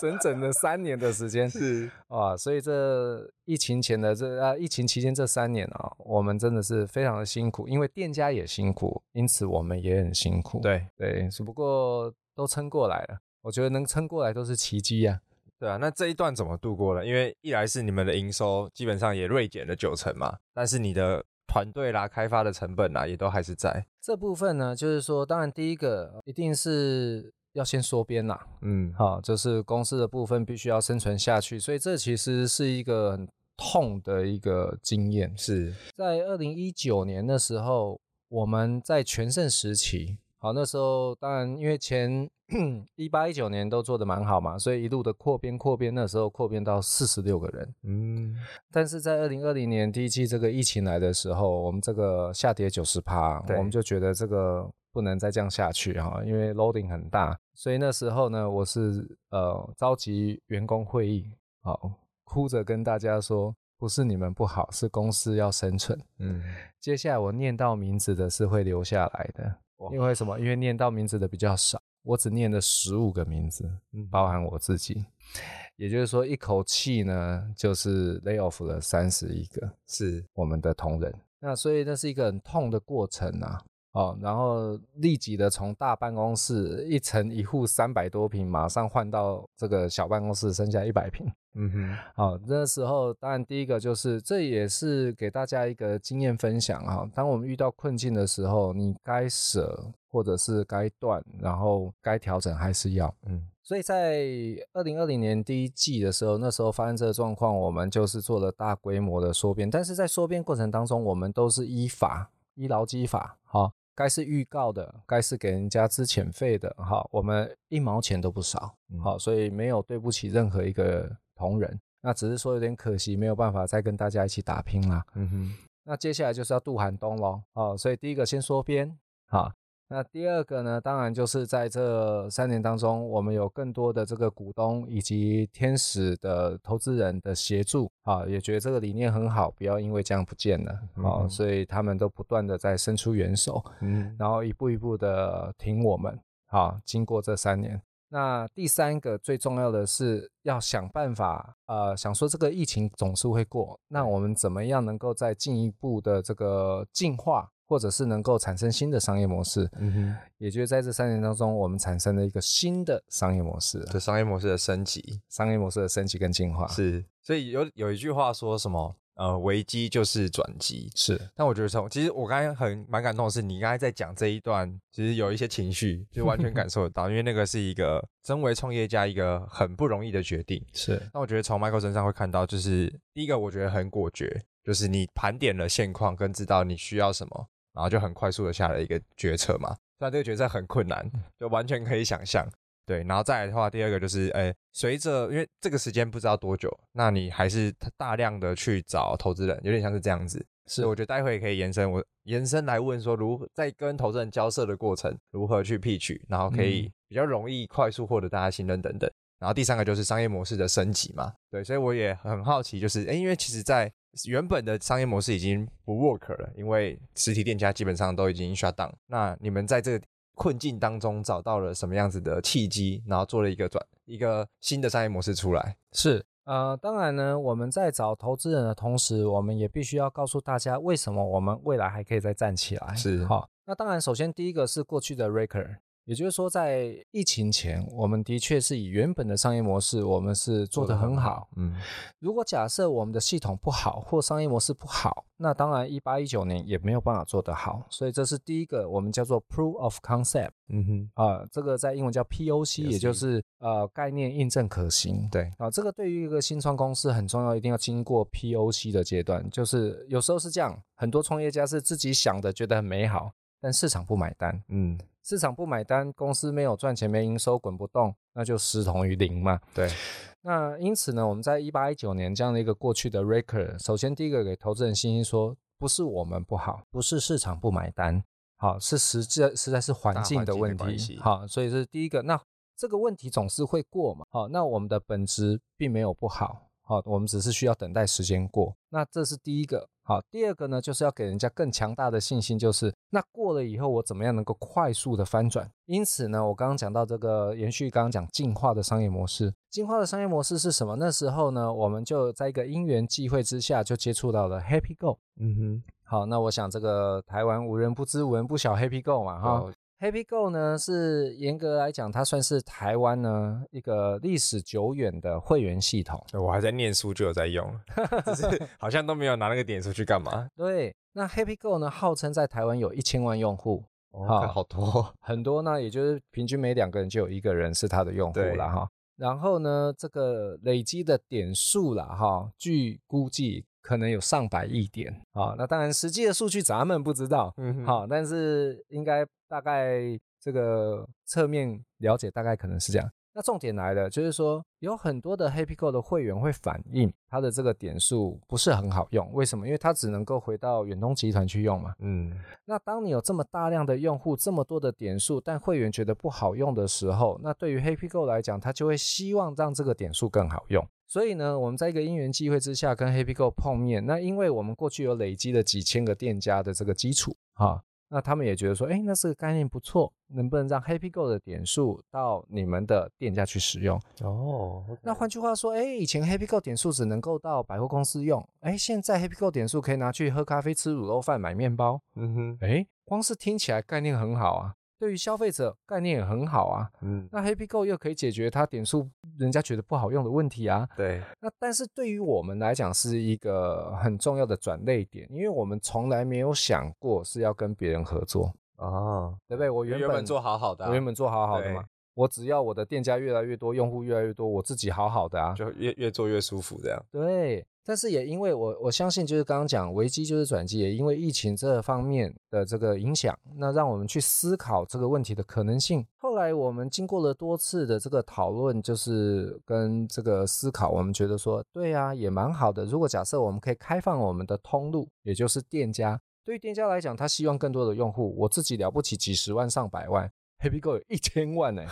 整整的三年的时间 是啊，所以这疫情前的这啊疫情期间这三年啊，我们真的是非常的辛苦，因为店家也辛苦，因此我们也很辛苦，对对，只不过。都撑过来了，我觉得能撑过来都是奇迹呀。对啊，那这一段怎么度过了？因为一来是你们的营收基本上也锐减了九成嘛，但是你的团队啦、开发的成本啦，也都还是在。这部分呢，就是说，当然第一个一定是要先缩编啦，嗯，好，就是公司的部分必须要生存下去，所以这其实是一个很痛的一个经验。是在二零一九年的时候，我们在全盛时期。好，那时候当然因为前 一八一九年都做得蛮好嘛，所以一路的扩编扩编，那时候扩编到四十六个人。嗯，但是在二零二零年第一季这个疫情来的时候，我们这个下跌九十趴，我们就觉得这个不能再这样下去哈，因为 loading 很大，所以那时候呢，我是呃召集员工会议，好，哭着跟大家说，不是你们不好，是公司要生存。嗯，接下来我念到名字的是会留下来的。因为什么？因为念到名字的比较少，我只念了十五个名字，包含我自己，也就是说一口气呢，就是 lay off 了三十一个，是我们的同仁。那所以那是一个很痛的过程啊。哦，然后立即的从大办公室一层一户三百多平，马上换到这个小办公室，剩下一百平。嗯哼，好，那时候当然第一个就是，这也是给大家一个经验分享啊。当我们遇到困境的时候，你该舍或者是该断，然后该调整还是要。嗯，所以在二零二零年第一季的时候，那时候发生这个状况，我们就是做了大规模的缩编，但是在缩编过程当中，我们都是依法依劳基法，好。该是预告的，该是给人家资遣费的，哈，我们一毛钱都不少，好，所以没有对不起任何一个同仁，那只是说有点可惜，没有办法再跟大家一起打拼啦。嗯哼，那接下来就是要渡寒冬喽，哦，所以第一个先缩编，好。那第二个呢，当然就是在这三年当中，我们有更多的这个股东以及天使的投资人的协助啊，也觉得这个理念很好，不要因为这样不见了啊，嗯、所以他们都不断的在伸出援手，嗯，然后一步一步的挺我们啊。经过这三年，那第三个最重要的是要想办法，呃，想说这个疫情总是会过，那我们怎么样能够再进一步的这个进化？或者是能够产生新的商业模式，嗯哼，也就是在这三年当中，我们产生了一个新的商业模式，对，商业模式的升级，商业模式的升级跟进化是。所以有有一句话说什么？呃，危机就是转机，是。但我觉得从其实我刚才很蛮感动的是，你刚才在讲这一段，其实有一些情绪，就完全感受得到，因为那个是一个身为创业家一个很不容易的决定。是。那我觉得从 Michael 身上会看到，就是第一个，我觉得很果决，就是你盘点了现况，跟知道你需要什么，然后就很快速的下了一个决策嘛。虽然这个决策很困难，就完全可以想象。对，然后再来的话，第二个就是，诶，随着因为这个时间不知道多久，那你还是大量的去找投资人，有点像是这样子。是，我觉得待会也可以延伸，我延伸来问说，如何在跟投资人交涉的过程，如何去 pitch，然后可以比较容易快速获得大家信任等等。然后第三个就是商业模式的升级嘛。对，所以我也很好奇，就是，诶，因为其实在原本的商业模式已经不 work 了，因为实体店家基本上都已经 shut down。那你们在这个困境当中找到了什么样子的契机，然后做了一个转一个新的商业模式出来。是，呃，当然呢，我们在找投资人的同时，我们也必须要告诉大家，为什么我们未来还可以再站起来。是，好，那当然，首先第一个是过去的 Raker。也就是说，在疫情前，我们的确是以原本的商业模式，我们是做得很好。嗯，如果假设我们的系统不好或商业模式不好，那当然一八一九年也没有办法做得好。所以这是第一个，我们叫做 Proof of Concept。嗯哼，啊，这个在英文叫 POC，也就是呃概念印证可行。对，啊，这个对于一个新创公司很重要，一定要经过 POC 的阶段。就是有时候是这样，很多创业家是自己想的，觉得很美好，但市场不买单。嗯。市场不买单，公司没有赚钱，没营收，滚不动，那就失同于零嘛。对。那因此呢，我们在一八一九年这样的一个过去的 record，首先第一个给投资人信心说，说不是我们不好，不是市场不买单，好，是实际实在是环境的问题。好，所以这是第一个。那这个问题总是会过嘛。好，那我们的本质并没有不好。好，我们只是需要等待时间过。那这是第一个。好，第二个呢，就是要给人家更强大的信心，就是那过了以后，我怎么样能够快速的翻转？因此呢，我刚刚讲到这个延续刚刚讲进化的商业模式，进化的商业模式是什么？那时候呢，我们就在一个因缘际会之下，就接触到了 Happy Go。嗯哼，好，那我想这个台湾无人不知、无人不晓 Happy Go 嘛，哈。哦 Happy Go 呢，是严格来讲，它算是台湾呢一个历史久远的会员系统。我还在念书就有在用，只是 好像都没有拿那个点数去干嘛。对，那 Happy Go 呢，号称在台湾有一千万用户，好、哦，好多很多呢，也就是平均每两个人就有一个人是他的用户了哈。然后呢，这个累积的点数了哈，据估计。可能有上百亿点啊，那当然实际的数据咱们不知道，嗯，好，但是应该大概这个侧面了解，大概可能是这样。那重点来了，就是说有很多的 Happy Go 的会员会反映他的这个点数不是很好用，为什么？因为他只能够回到远东集团去用嘛，嗯。那当你有这么大量的用户，这么多的点数，但会员觉得不好用的时候，那对于 Happy Go 来讲，他就会希望让这个点数更好用。所以呢，我们在一个因缘际会之下跟 Happy Go 碰面。那因为我们过去有累积了几千个店家的这个基础，哈，那他们也觉得说，哎，那这个概念不错，能不能让 Happy Go 的点数到你们的店家去使用？哦，okay. 那换句话说，哎，以前 Happy Go 点数只能够到百货公司用，哎，现在 Happy Go 点数可以拿去喝咖啡、吃卤肉饭、买面包。嗯哼，哎，光是听起来概念很好啊。对于消费者概念也很好啊，嗯，那 Happy Go 又可以解决他点数人家觉得不好用的问题啊，对。那但是对于我们来讲是一个很重要的转类点，因为我们从来没有想过是要跟别人合作哦，对不对？我原本，原本做好好的啊，我原本做好好的嘛，我只要我的店家越来越多，用户越来越多，我自己好好的啊，就越越做越舒服这样。对。但是也因为我我相信，就是刚刚讲危机就是转机，也因为疫情这方面的这个影响，那让我们去思考这个问题的可能性。后来我们经过了多次的这个讨论，就是跟这个思考，我们觉得说，对啊，也蛮好的。如果假设我们可以开放我们的通路，也就是店家，对于店家来讲，他希望更多的用户，我自己了不起几十万上百万。Happy Go 有一千万呢。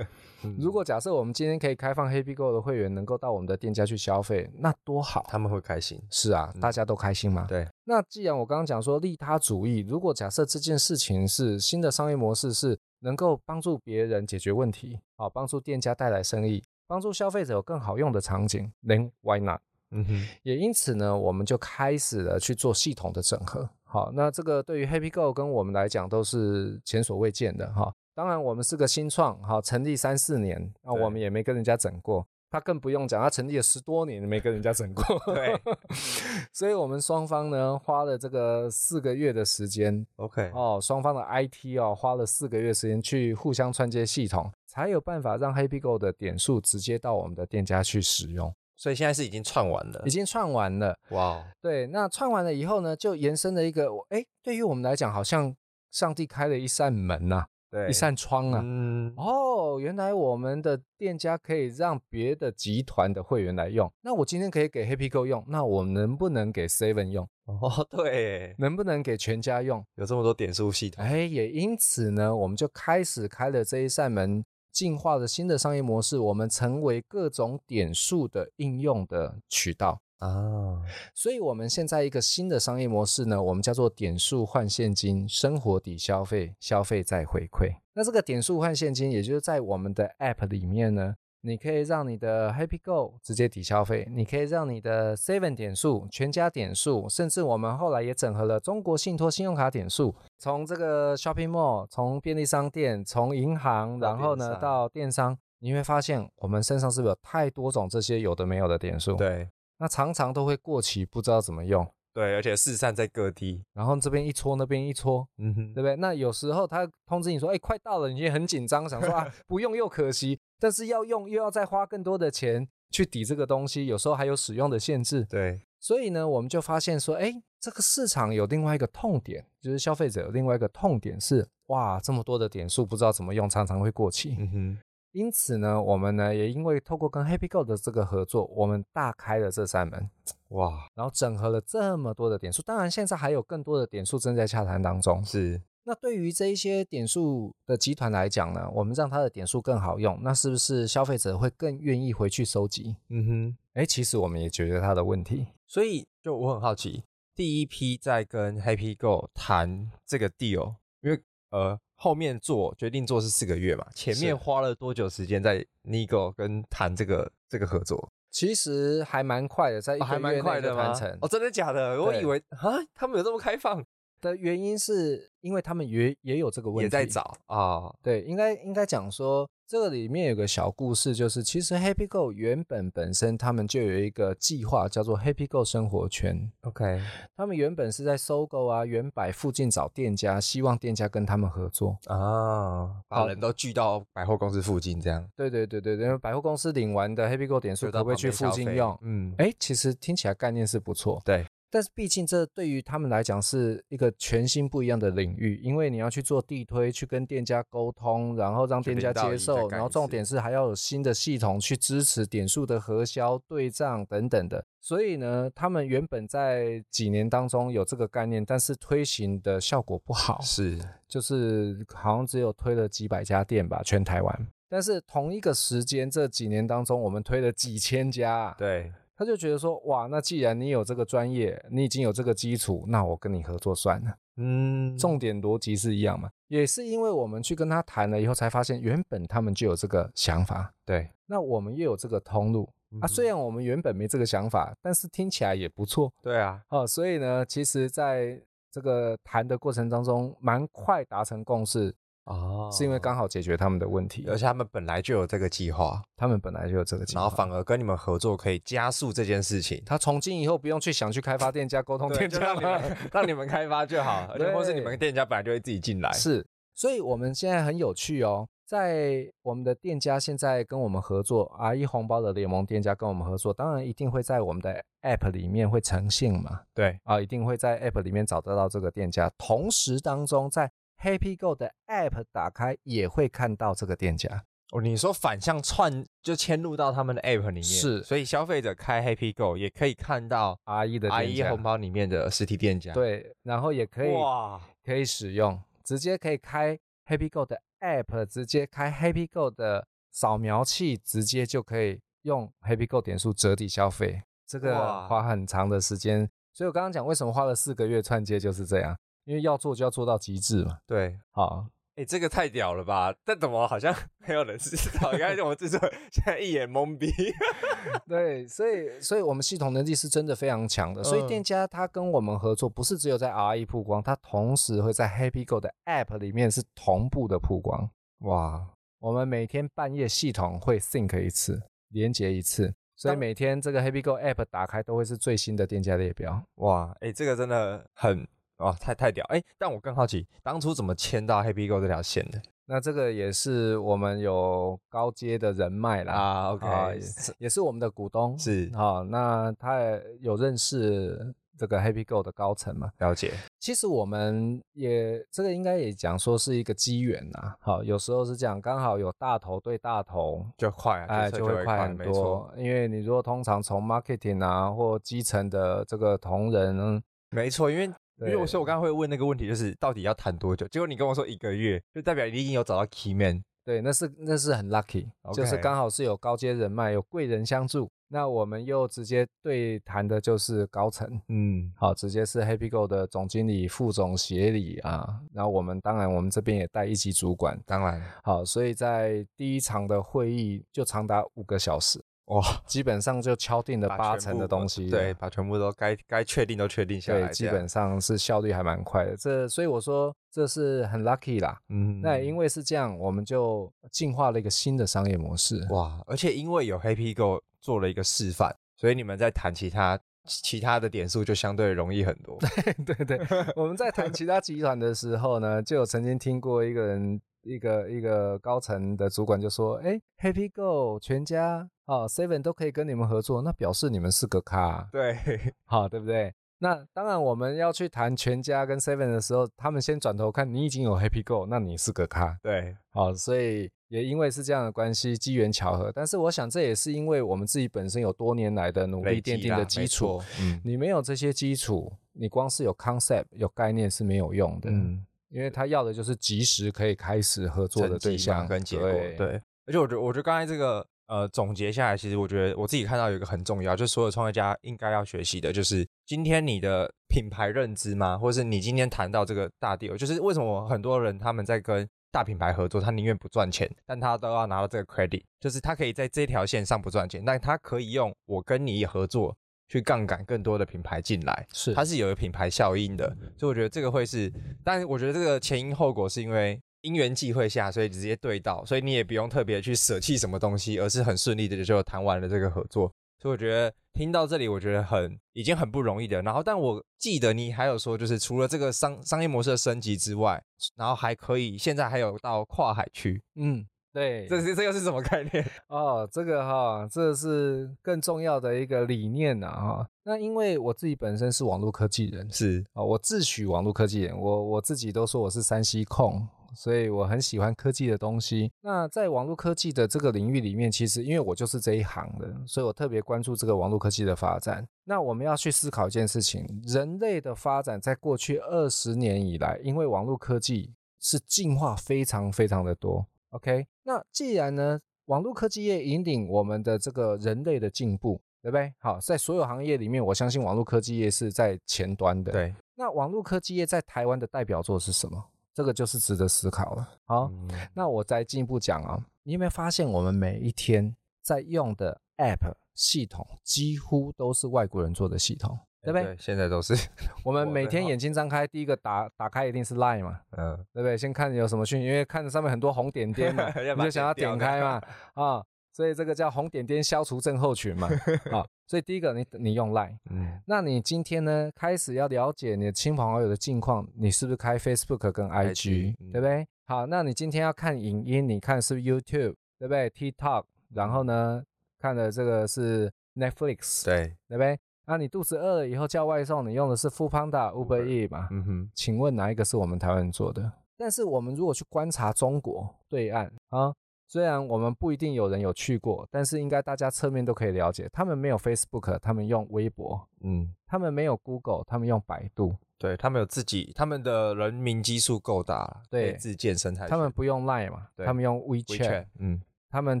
如果假设我们今天可以开放 Happy Go 的会员能够到我们的店家去消费，那多好，他们会开心。是啊，大家都开心嘛。对。那既然我刚刚讲说利他主义，如果假设这件事情是新的商业模式，是能够帮助别人解决问题，好，帮助店家带来生意，帮助消费者有更好用的场景，Then why not？嗯哼。也因此呢，我们就开始了去做系统的整合。好，那这个对于 Happy Go 跟我们来讲都是前所未见的哈。当然，我们是个新创，好，成立三四年，那我们也没跟人家整过。他更不用讲，他成立了十多年没跟人家整过。对，所以我们双方呢花了这个四个月的时间，OK，哦，双方的 IT 哦花了四个月时间去互相串接系统，才有办法让 HappyGo 的点数直接到我们的店家去使用。所以现在是已经串完了，已经串完了。哇 Wow，对，那串完了以后呢，就延伸了一个，哎，对于我们来讲，好像上帝开了一扇门呐、啊。对一扇窗啊，嗯，哦，原来我们的店家可以让别的集团的会员来用。那我今天可以给 HappyGo 用，那我能不能给 Seven 用？哦，对，能不能给全家用？有这么多点数系统，哎，也因此呢，我们就开始开了这一扇门，进化的新的商业模式，我们成为各种点数的应用的渠道。啊，所以我们现在一个新的商业模式呢，我们叫做点数换现金，生活抵消费，消费再回馈。那这个点数换现金，也就是在我们的 App 里面呢，你可以让你的 HappyGo 直接抵消费，你可以让你的 Seven 点数、全家点数，甚至我们后来也整合了中国信托信用卡点数，从这个 Shopping Mall，从便利商店，从银行，然后呢到电商，你会发现我们身上是不是有太多种这些有的没有的点数？对。那常常都会过期，不知道怎么用。对，而且四散在各地，然后这边一搓，那边一搓，嗯哼，对不对？那有时候他通知你说，哎，快到了，你也很紧张，想说啊，不用又可惜，但是要用又要再花更多的钱去抵这个东西，有时候还有使用的限制。对，所以呢，我们就发现说，哎，这个市场有另外一个痛点，就是消费者有另外一个痛点是，哇，这么多的点数不知道怎么用，常常会过期。嗯哼。因此呢，我们呢也因为透过跟 HappyGo 的这个合作，我们大开了这扇门，哇，然后整合了这么多的点数。当然，现在还有更多的点数正在洽谈当中。是，那对于这一些点数的集团来讲呢，我们让它的点数更好用，那是不是消费者会更愿意回去收集？嗯哼，哎，其实我们也解决它的问题。所以，就我很好奇，第一批在跟 HappyGo 谈这个 deal，因为呃。后面做决定做是四个月嘛？前面花了多久时间在 Nigo 跟谈这个这个合作？其实还蛮快的，在一个月内的谈成。哦，真的假的？我以为啊，他们有这么开放的原因是因为他们也也有这个问题，也在找啊。哦、对，应该应该讲说。这个里面有个小故事，就是其实 HappyGo 原本本身他们就有一个计划，叫做 HappyGo 生活圈。OK，他们原本是在 SOGO 啊、原百附近找店家，希望店家跟他们合作啊，把人都聚到百货公司附近这样。对对对对，因为百货公司领完的 HappyGo 点数可不可以去附近用？嗯，哎，其实听起来概念是不错。对。但是毕竟这对于他们来讲是一个全新不一样的领域，因为你要去做地推，去跟店家沟通，然后让店家接受，然后重点是还要有新的系统去支持点数的核销、对账等等的。所以呢，他们原本在几年当中有这个概念，但是推行的效果不好，是就是好像只有推了几百家店吧，全台湾。但是同一个时间这几年当中，我们推了几千家，对。他就觉得说，哇，那既然你有这个专业，你已经有这个基础，那我跟你合作算了。嗯，重点逻辑是一样嘛。也是因为我们去跟他谈了以后，才发现原本他们就有这个想法。对，那我们又有这个通路、嗯、啊。虽然我们原本没这个想法，但是听起来也不错。对啊，哦，所以呢，其实在这个谈的过程当中，蛮快达成共识。哦，是因为刚好解决他们的问题，而且他们本来就有这个计划，他们本来就有这个计划，然后反而跟你们合作可以加速这件事情。他从今以后不用去想去开发店家、沟通店家，让你们 让你们开发就好，而且或是你们店家本来就会自己进来。是，所以我们现在很有趣哦，在我们的店家现在跟我们合作，R 一红包的联盟店家跟我们合作，当然一定会在我们的 App 里面会呈现嘛，对。啊，一定会在 App 里面找得到这个店家，同时当中在。HappyGo 的 App 打开也会看到这个店家哦。你说反向串就迁入到他们的 App 里面，是，所以消费者开 HappyGo 也可以看到 RE 的 RE 红包里面的实体店家。对，然后也可以哇，可以使用，直接可以开 HappyGo 的 App，直接开 HappyGo 的扫描器，直接就可以用 HappyGo 点数折抵消费。这个花很长的时间，所以我刚刚讲为什么花了四个月串接就是这样。因为要做就要做到极致嘛。对，好，哎、欸，这个太屌了吧？但怎么好像 没有人知道？刚才我们制作现在一脸懵逼。对，所以，所以我们系统能力是真的非常强的。所以店家他跟我们合作，不是只有在 RE 曝光，他同时会在 HappyGo 的 App 里面是同步的曝光。哇，我们每天半夜系统会 sync 一次。连接一次，所以每天这个 HappyGo App 打开都会是最新的店家列表。哇，哎、欸，这个真的很哇，太太屌！哎、欸，但我更好奇，当初怎么签到 HappyGo 这条线的？那这个也是我们有高阶的人脉啦。啊，OK，啊也，也是我们的股东。是，好、啊，那他也有认识。这个 HappyGo 的高层嘛，了解。其实我们也这个应该也讲说是一个机缘呐。好，有时候是这样，刚好有大头对大头就快，哎，就会快很多。因为你如果通常从 marketing 啊或基层的这个同仁，没错，因为因为我说我刚刚会问那个问题，就是到底要谈多久？结果你跟我说一个月，就代表你已经有找到 key man。对，那是那是很 lucky，就是刚好是有高阶人脉，有贵人相助。那我们又直接对谈的就是高层，嗯，好，直接是 HappyGo 的总经理、副总协理啊。然后我们当然我们这边也带一级主管，当然好，所以在第一场的会议就长达五个小时，哇，基本上就敲定了八成的东西，对，把全部都该该确定都确定下来，对，基本上是效率还蛮快的。这所以我说这是很 lucky 啦，嗯，那因为是这样，我们就进化了一个新的商业模式，哇，而且因为有 HappyGo。做了一个示范，所以你们在谈其他其他的点数就相对容易很多。对对对，我们在谈其他集团的时候呢，就有曾经听过一个人，一个一个高层的主管就说：“哎，HappyGo 全家哦 Seven 都可以跟你们合作，那表示你们是个咖。”对，好，对不对？那当然，我们要去谈全家跟 Seven 的时候，他们先转头看你已经有 HappyGo，那你是个咖。对，好，所以也因为是这样的关系，机缘巧合。但是我想，这也是因为我们自己本身有多年来的努力奠定的基础。嗯，你没有这些基础，你光是有 concept 有概念是没有用的。嗯，因为他要的就是及时可以开始合作的对象跟结果。对，对，而且我觉得，我觉得刚才这个。呃，总结下来，其实我觉得我自己看到有一个很重要，就是所有创业家应该要学习的，就是今天你的品牌认知吗？或者是你今天谈到这个大 deal，就是为什么很多人他们在跟大品牌合作，他宁愿不赚钱，但他都要拿到这个 credit，就是他可以在这条线上不赚钱，但他可以用我跟你合作去杠杆更多的品牌进来，是，它是有一个品牌效应的，所以我觉得这个会是，但是我觉得这个前因后果是因为。因缘际会下，所以直接对到，所以你也不用特别去舍弃什么东西，而是很顺利的就谈完了这个合作。所以我觉得听到这里，我觉得很已经很不容易的。然后，但我记得你还有说，就是除了这个商商业模式的升级之外，然后还可以现在还有到跨海区。嗯，对，这是这又是什么概念？哦，这个哈，这是更重要的一个理念呐哈。那因为我自己本身是网络科技人，是啊，我自诩网络科技人，我我自己都说我是山西控。所以我很喜欢科技的东西。那在网络科技的这个领域里面，其实因为我就是这一行的，所以我特别关注这个网络科技的发展。那我们要去思考一件事情：人类的发展在过去二十年以来，因为网络科技是进化非常非常的多。OK，那既然呢，网络科技业引领我们的这个人类的进步，对不对？好，在所有行业里面，我相信网络科技业是在前端的。对。那网络科技业在台湾的代表作是什么？这个就是值得思考了。好，嗯、那我再进一步讲啊，你有没有发现我们每一天在用的 App 系统几乎都是外国人做的系统，对不对？对，现在都是。我们每天眼睛张开，第一个打打开一定是 Line 嘛，嗯，对不对？先看有什么讯息，因为看着上面很多红点点嘛，你就想要点开嘛，啊。所以这个叫红点点消除症候群嘛，啊，所以第一个你你用 Line，嗯，那你今天呢开始要了解你的亲朋好友的近况，你是不是开 Facebook 跟 IG，对不对？好，那你今天要看影音，你看是不是 YouTube，对不对？TikTok，然后呢看的这个是 Netflix，对，对不对？那你肚子饿了以后叫外送，你用的是 Foodpanda、Uber Eats 嘛，嗯哼，请问哪一个是我们台湾人做的？但是我们如果去观察中国对岸啊。虽然我们不一定有人有去过，但是应该大家侧面都可以了解，他们没有 Facebook，他们用微博，嗯，他们没有 Google，他们用百度，对，他们有自己，他们的人民基数够大，对，自建生态，他们不用 Line 嘛，他们用 WeChat，嗯。他们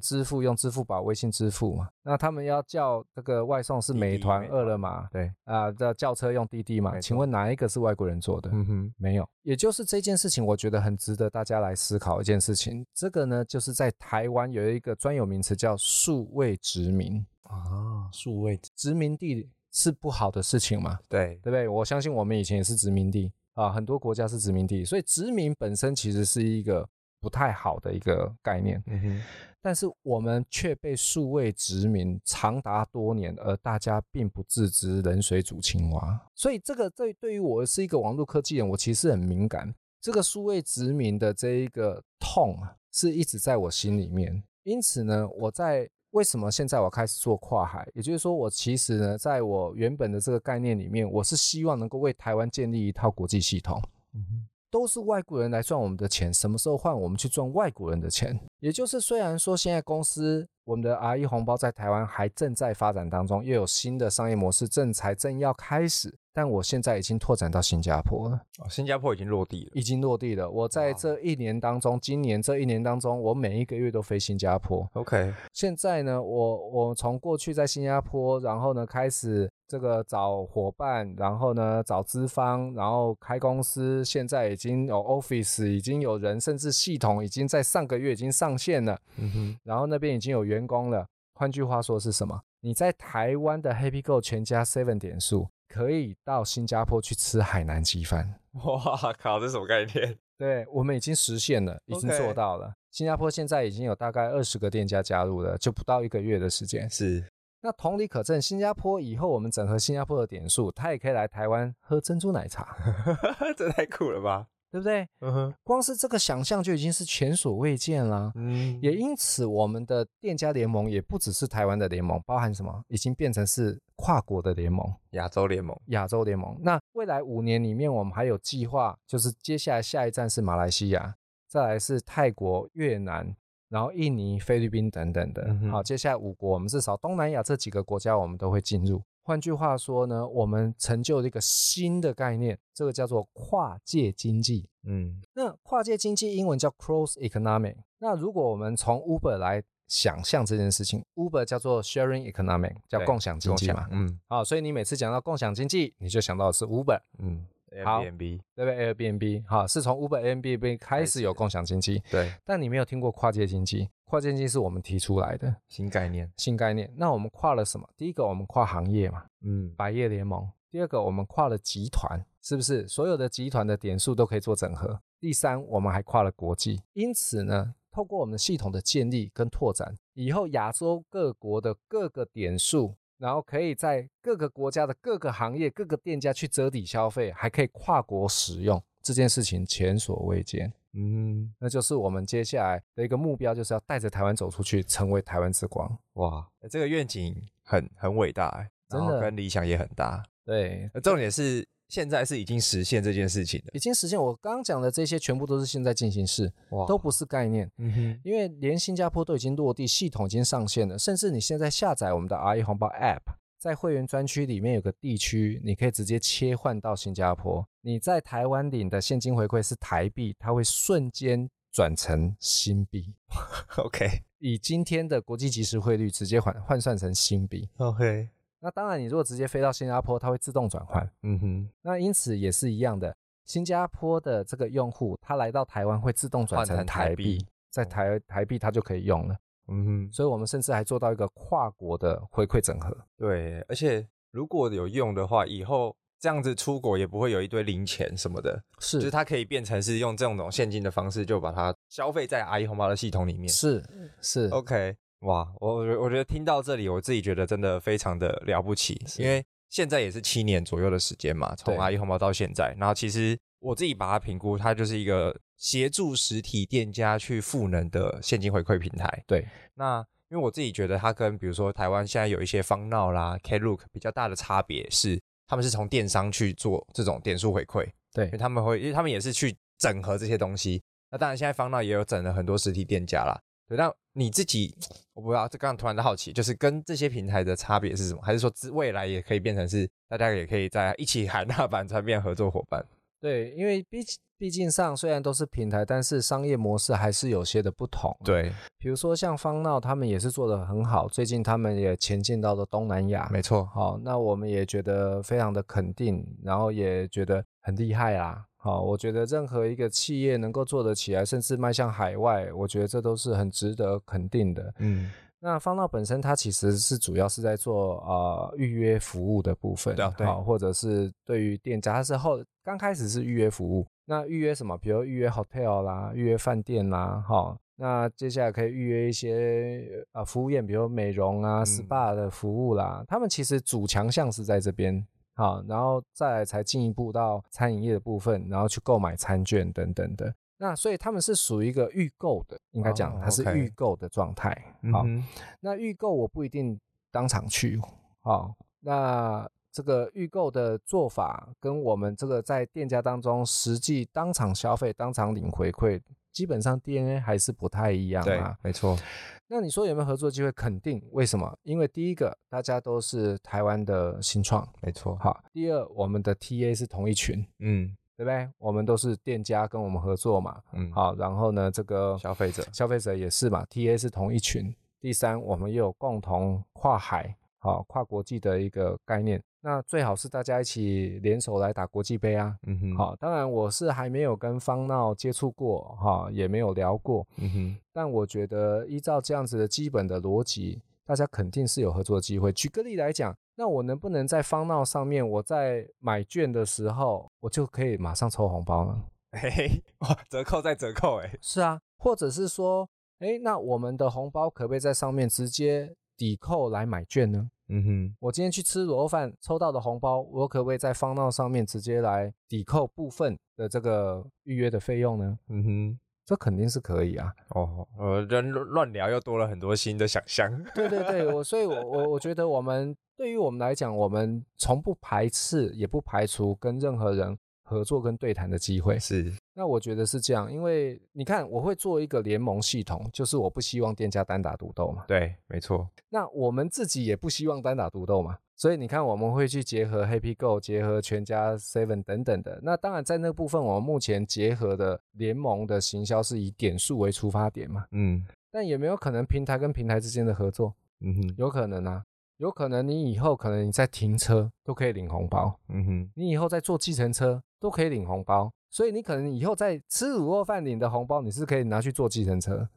支付用支付宝、微信支付嘛？那他们要叫这个外送是美团、饿了么，对啊，叫叫车用滴滴嘛？请问哪一个是外国人做的？嗯哼，没有。也就是这件事情，我觉得很值得大家来思考一件事情。这个呢，就是在台湾有一个专有名词叫数位殖民啊，数位殖民地是不好的事情嘛？对，对不对？我相信我们以前也是殖民地啊，很多国家是殖民地，所以殖民本身其实是一个。不太好的一个概念。嗯哼。但是我们却被数位殖民长达多年，而大家并不自知，冷水煮青蛙。所以这个对对于我是一个网络科技人，我其实很敏感。这个数位殖民的这一个痛啊，是一直在我心里面。因此呢，我在为什么现在我开始做跨海，也就是说，我其实呢，在我原本的这个概念里面，我是希望能够为台湾建立一套国际系统。嗯都是外国人来赚我们的钱，什么时候换我们去赚外国人的钱？也就是虽然说现在公司我们的 R E 红包在台湾还正在发展当中，又有新的商业模式正才正要开始，但我现在已经拓展到新加坡了。哦，新加坡已经落地了，已经落地了。我在这一年当中，今年这一年当中，我每一个月都飞新加坡。OK，现在呢，我我从过去在新加坡，然后呢开始。这个找伙伴，然后呢找资方，然后开公司，现在已经有 Office，已经有人，甚至系统已经在上个月已经上线了。嗯哼，然后那边已经有员工了。换句话说是什么？你在台湾的 HappyGo 全家 Seven 点数，可以到新加坡去吃海南鸡饭。哇靠，这什么概念？对，我们已经实现了，已经做到了。新加坡现在已经有大概二十个店家加入了，就不到一个月的时间。是。那同理可证，新加坡以后我们整合新加坡的点数，他也可以来台湾喝珍珠奶茶，这太酷了吧，对不对？嗯哼，光是这个想象就已经是前所未见了。嗯，也因此我们的店家联盟也不只是台湾的联盟，包含什么？已经变成是跨国的联盟，亚洲联盟，亚洲联盟。那未来五年里面，我们还有计划，就是接下来下一站是马来西亚，再来是泰国、越南。然后印尼、菲律宾等等的，嗯、好，接下来五国，我们至少东南亚这几个国家，我们都会进入。换句话说呢，我们成就了一个新的概念，这个叫做跨界经济。嗯，那跨界经济英文叫 cross economic。那如果我们从 Uber 来想象这件事情，Uber 叫做 sharing economic，叫共享经济嘛。嗯，好，所以你每次讲到共享经济，你就想到的是 Uber。嗯。好，Airbnb 对不对？Airbnb 好，是从 Uber、Airbnb 开始有共享经济。对，但你没有听过跨界经济，跨界经济是我们提出来的新概念。新概念，那我们跨了什么？第一个，我们跨行业嘛，嗯，百业联盟。第二个，我们跨了集团，是不是？所有的集团的点数都可以做整合。第三，我们还跨了国际。因此呢，透过我们系统的建立跟拓展，以后亚洲各国的各个点数。然后可以在各个国家的各个行业、各个店家去折抵消费，还可以跨国使用，这件事情前所未见。嗯，那就是我们接下来的一个目标，就是要带着台湾走出去，成为台湾之光。哇，这个愿景很很伟大，真的，跟理想也很大。对，重点是。现在是已经实现这件事情了，已经实现。我刚刚讲的这些全部都是现在进行式，哇，都不是概念。嗯哼，因为连新加坡都已经落地，系统已经上线了，甚至你现在下载我们的 RE 红包 App，在会员专区里面有个地区，你可以直接切换到新加坡。你在台湾领的现金回馈是台币，它会瞬间转成新币。OK，以今天的国际即时汇率直接换换算成新币。OK。那当然，你如果直接飞到新加坡，它会自动转换。嗯哼。那因此也是一样的，新加坡的这个用户，他来到台湾会自动转成台币，在台台币他就可以用了。嗯哼。所以我们甚至还做到一个跨国的回馈整合。对，而且如果有用的话，以后这样子出国也不会有一堆零钱什么的。是。就是它可以变成是用这种现金的方式，就把它消费在阿姨红包的系统里面。是是。OK。哇，我我我觉得听到这里，我自己觉得真的非常的了不起，因为现在也是七年左右的时间嘛，从阿姨红包到现在，然后其实我自己把它评估，它就是一个协助实体店家去赋能的现金回馈平台。对，那因为我自己觉得它跟比如说台湾现在有一些 FunNow 啦、Klook 比较大的差别是，他们是从电商去做这种点数回馈，对，因为他们会，因为他们也是去整合这些东西。那当然现在 FunNow 也有整了很多实体店家啦。对，那你自己，我不知道，这刚刚突然的好奇，就是跟这些平台的差别是什么？还是说未来也可以变成是大家也可以在一起喊大板 船变合作伙伴？对，因为毕毕竟上虽然都是平台，但是商业模式还是有些的不同。对，比如说像 FunNow 他们也是做的很好，最近他们也前进到了东南亚。没错，好，那我们也觉得非常的肯定，然后也觉得很厉害啊。好，我觉得任何一个企业能够做得起来，甚至迈向海外，我觉得这都是很值得肯定的。嗯，那方道本身它其实是主要是在做呃预约服务的部分，对，对，或者是对于店家，它是后刚开始是预约服务，那预约什么？比如预约 hotel 啦，预约饭店啦，哈，那接下来可以预约一些呃服务业，比如美容啊、嗯、SPA 的服务啦，他们其实主强项是在这边，好，然后再来才进一步到餐饮业的部分，然后去购买餐券等等的。那所以他们是属于一个预购的，应该讲它是预购的状态。好，嗯、那预购我不一定当场去。好，那这个预购的做法跟我们这个在店家当中实际当场消费、当场领回馈，基本上 DNA 还是不太一样啊。对，没错。那你说有没有合作机会？肯定。为什么？因为第一个，大家都是台湾的新创，没错。好，第二，我们的 TA 是同一群。嗯。对不对？我们都是店家跟我们合作嘛，嗯，好，然后呢，这个消费者，消费者也是嘛，TA 是同一群。第三，我们又有共同跨海，好，跨国际的一个概念。那最好是大家一起联手来打国际杯啊，嗯哼，好，当然我是还没有跟方闹接触过，哈，也没有聊过，嗯哼，但我觉得依照这样子的基本的逻辑，大家肯定是有合作机会。举个例来讲。那我能不能在方闹上面，我在买券的时候，我就可以马上抽红包呢？嘿 嘿，哇，折扣再折扣，哎，是啊，或者是说，哎，那我们的红包可不可以在上面直接抵扣来买券呢？嗯哼，我今天去吃卤肉饭抽到的红包，我可不可以在方闹上面直接来抵扣部分的这个预约的费用呢？嗯哼。这肯定是可以啊！哦，呃，人乱聊又多了很多新的想象。对对对，我所以我，我我我觉得我们对于我们来讲，我们从不排斥，也不排除跟任何人合作跟对谈的机会。是，那我觉得是这样，因为你看，我会做一个联盟系统，就是我不希望店家单打独斗嘛。对，没错。那我们自己也不希望单打独斗嘛。所以你看，我们会去结合 Happy Go，结合全家 Seven 等等的。那当然，在那部分，我们目前结合的联盟的行销是以点数为出发点嘛。嗯。但有没有可能平台跟平台之间的合作？嗯哼，有可能啊。有可能你以后可能你在停车都可以领红包。嗯哼。你以后在坐计程车都可以领红包。所以你可能以后在吃卤肉饭领的红包，你是可以拿去坐计程车。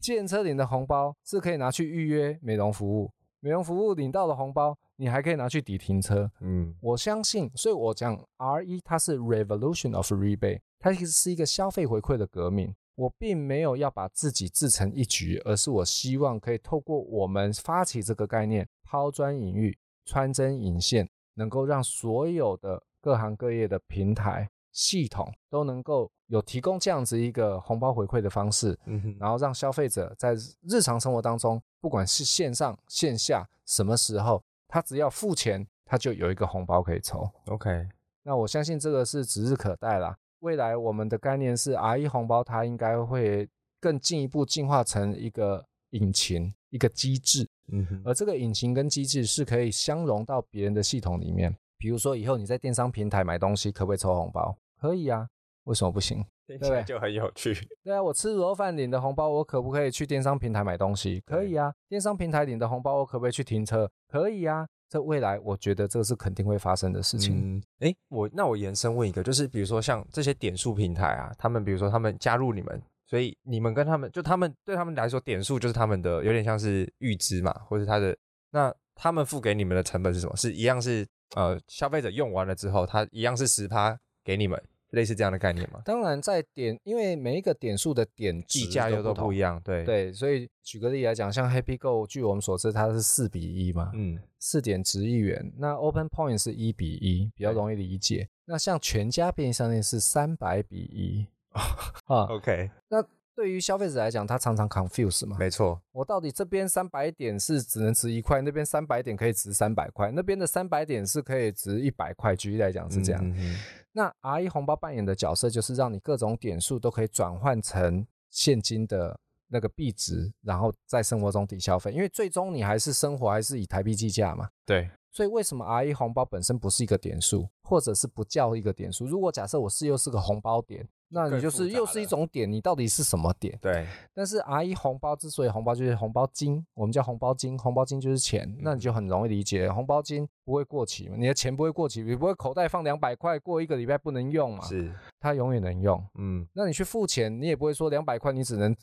计程车领的红包是可以拿去预约美容服务。美容服务领到的红包。你还可以拿去抵停车，嗯，我相信，所以我讲 R1 它是 Revolution of Rebate，它其实是一个消费回馈的革命。我并没有要把自己自成一局，而是我希望可以透过我们发起这个概念，抛砖引玉，穿针引线，能够让所有的各行各业的平台系统都能够有提供这样子一个红包回馈的方式，嗯哼，然后让消费者在日常生活当中，不管是线上线下，什么时候。他只要付钱，他就有一个红包可以抽。OK，那我相信这个是指日可待啦。未来我们的概念是 R1 红包，它应该会更进一步进化成一个引擎、一个机制。嗯哼，而这个引擎跟机制是可以相融到别人的系统里面。比如说以后你在电商平台买东西，可不可以抽红包？可以啊，为什么不行？听起来？就很有趣。对啊，我吃卤肉饭领的红包，我可不可以去电商平台买东西？可以啊。电商平台领的红包，我可不可以去停车？可以啊。这未来，我觉得这是肯定会发生的事情。哎、嗯，我那我延伸问一个，就是比如说像这些点数平台啊，他们比如说他们加入你们，所以你们跟他们，就他们对他们来说，点数就是他们的有点像是预支嘛，或者他的那他们付给你们的成本是什么？是一样是呃消费者用完了之后，他一样是十趴给你们。类似这样的概念嘛？当然，在点，因为每一个点数的点计价又都不一样，对对，所以举个例来讲，像 Happy Go，据我们所知，它是四比一嘛，嗯，四点值一元。那 Open Point 是一比一，比较容易理解。那像全家便利商店是三百比一 啊，OK。那对于消费者来讲，他常常 confuse 嘛，没错，我到底这边三百点是只能值一块，那边三百点可以值三百块，那边的三百点是可以值一百块，举例来讲是这样。嗯嗯那 R E 红包扮演的角色就是让你各种点数都可以转换成现金的那个币值，然后在生活中抵消费，因为最终你还是生活还是以台币计价嘛。对，所以为什么 R E 红包本身不是一个点数，或者是不叫一个点数？如果假设我是又是个红包点。那你就是又是一种点，你到底是什么点？对。但是 R 一红包之所以红包就是红包金，我们叫红包金，红包金就是钱，那你就很容易理解，红包金不会过期嘛，你的钱不会过期，你不会口袋放两百块过一个礼拜不能用嘛？是，它永远能用。嗯，那你去付钱，你也不会说两百块你只能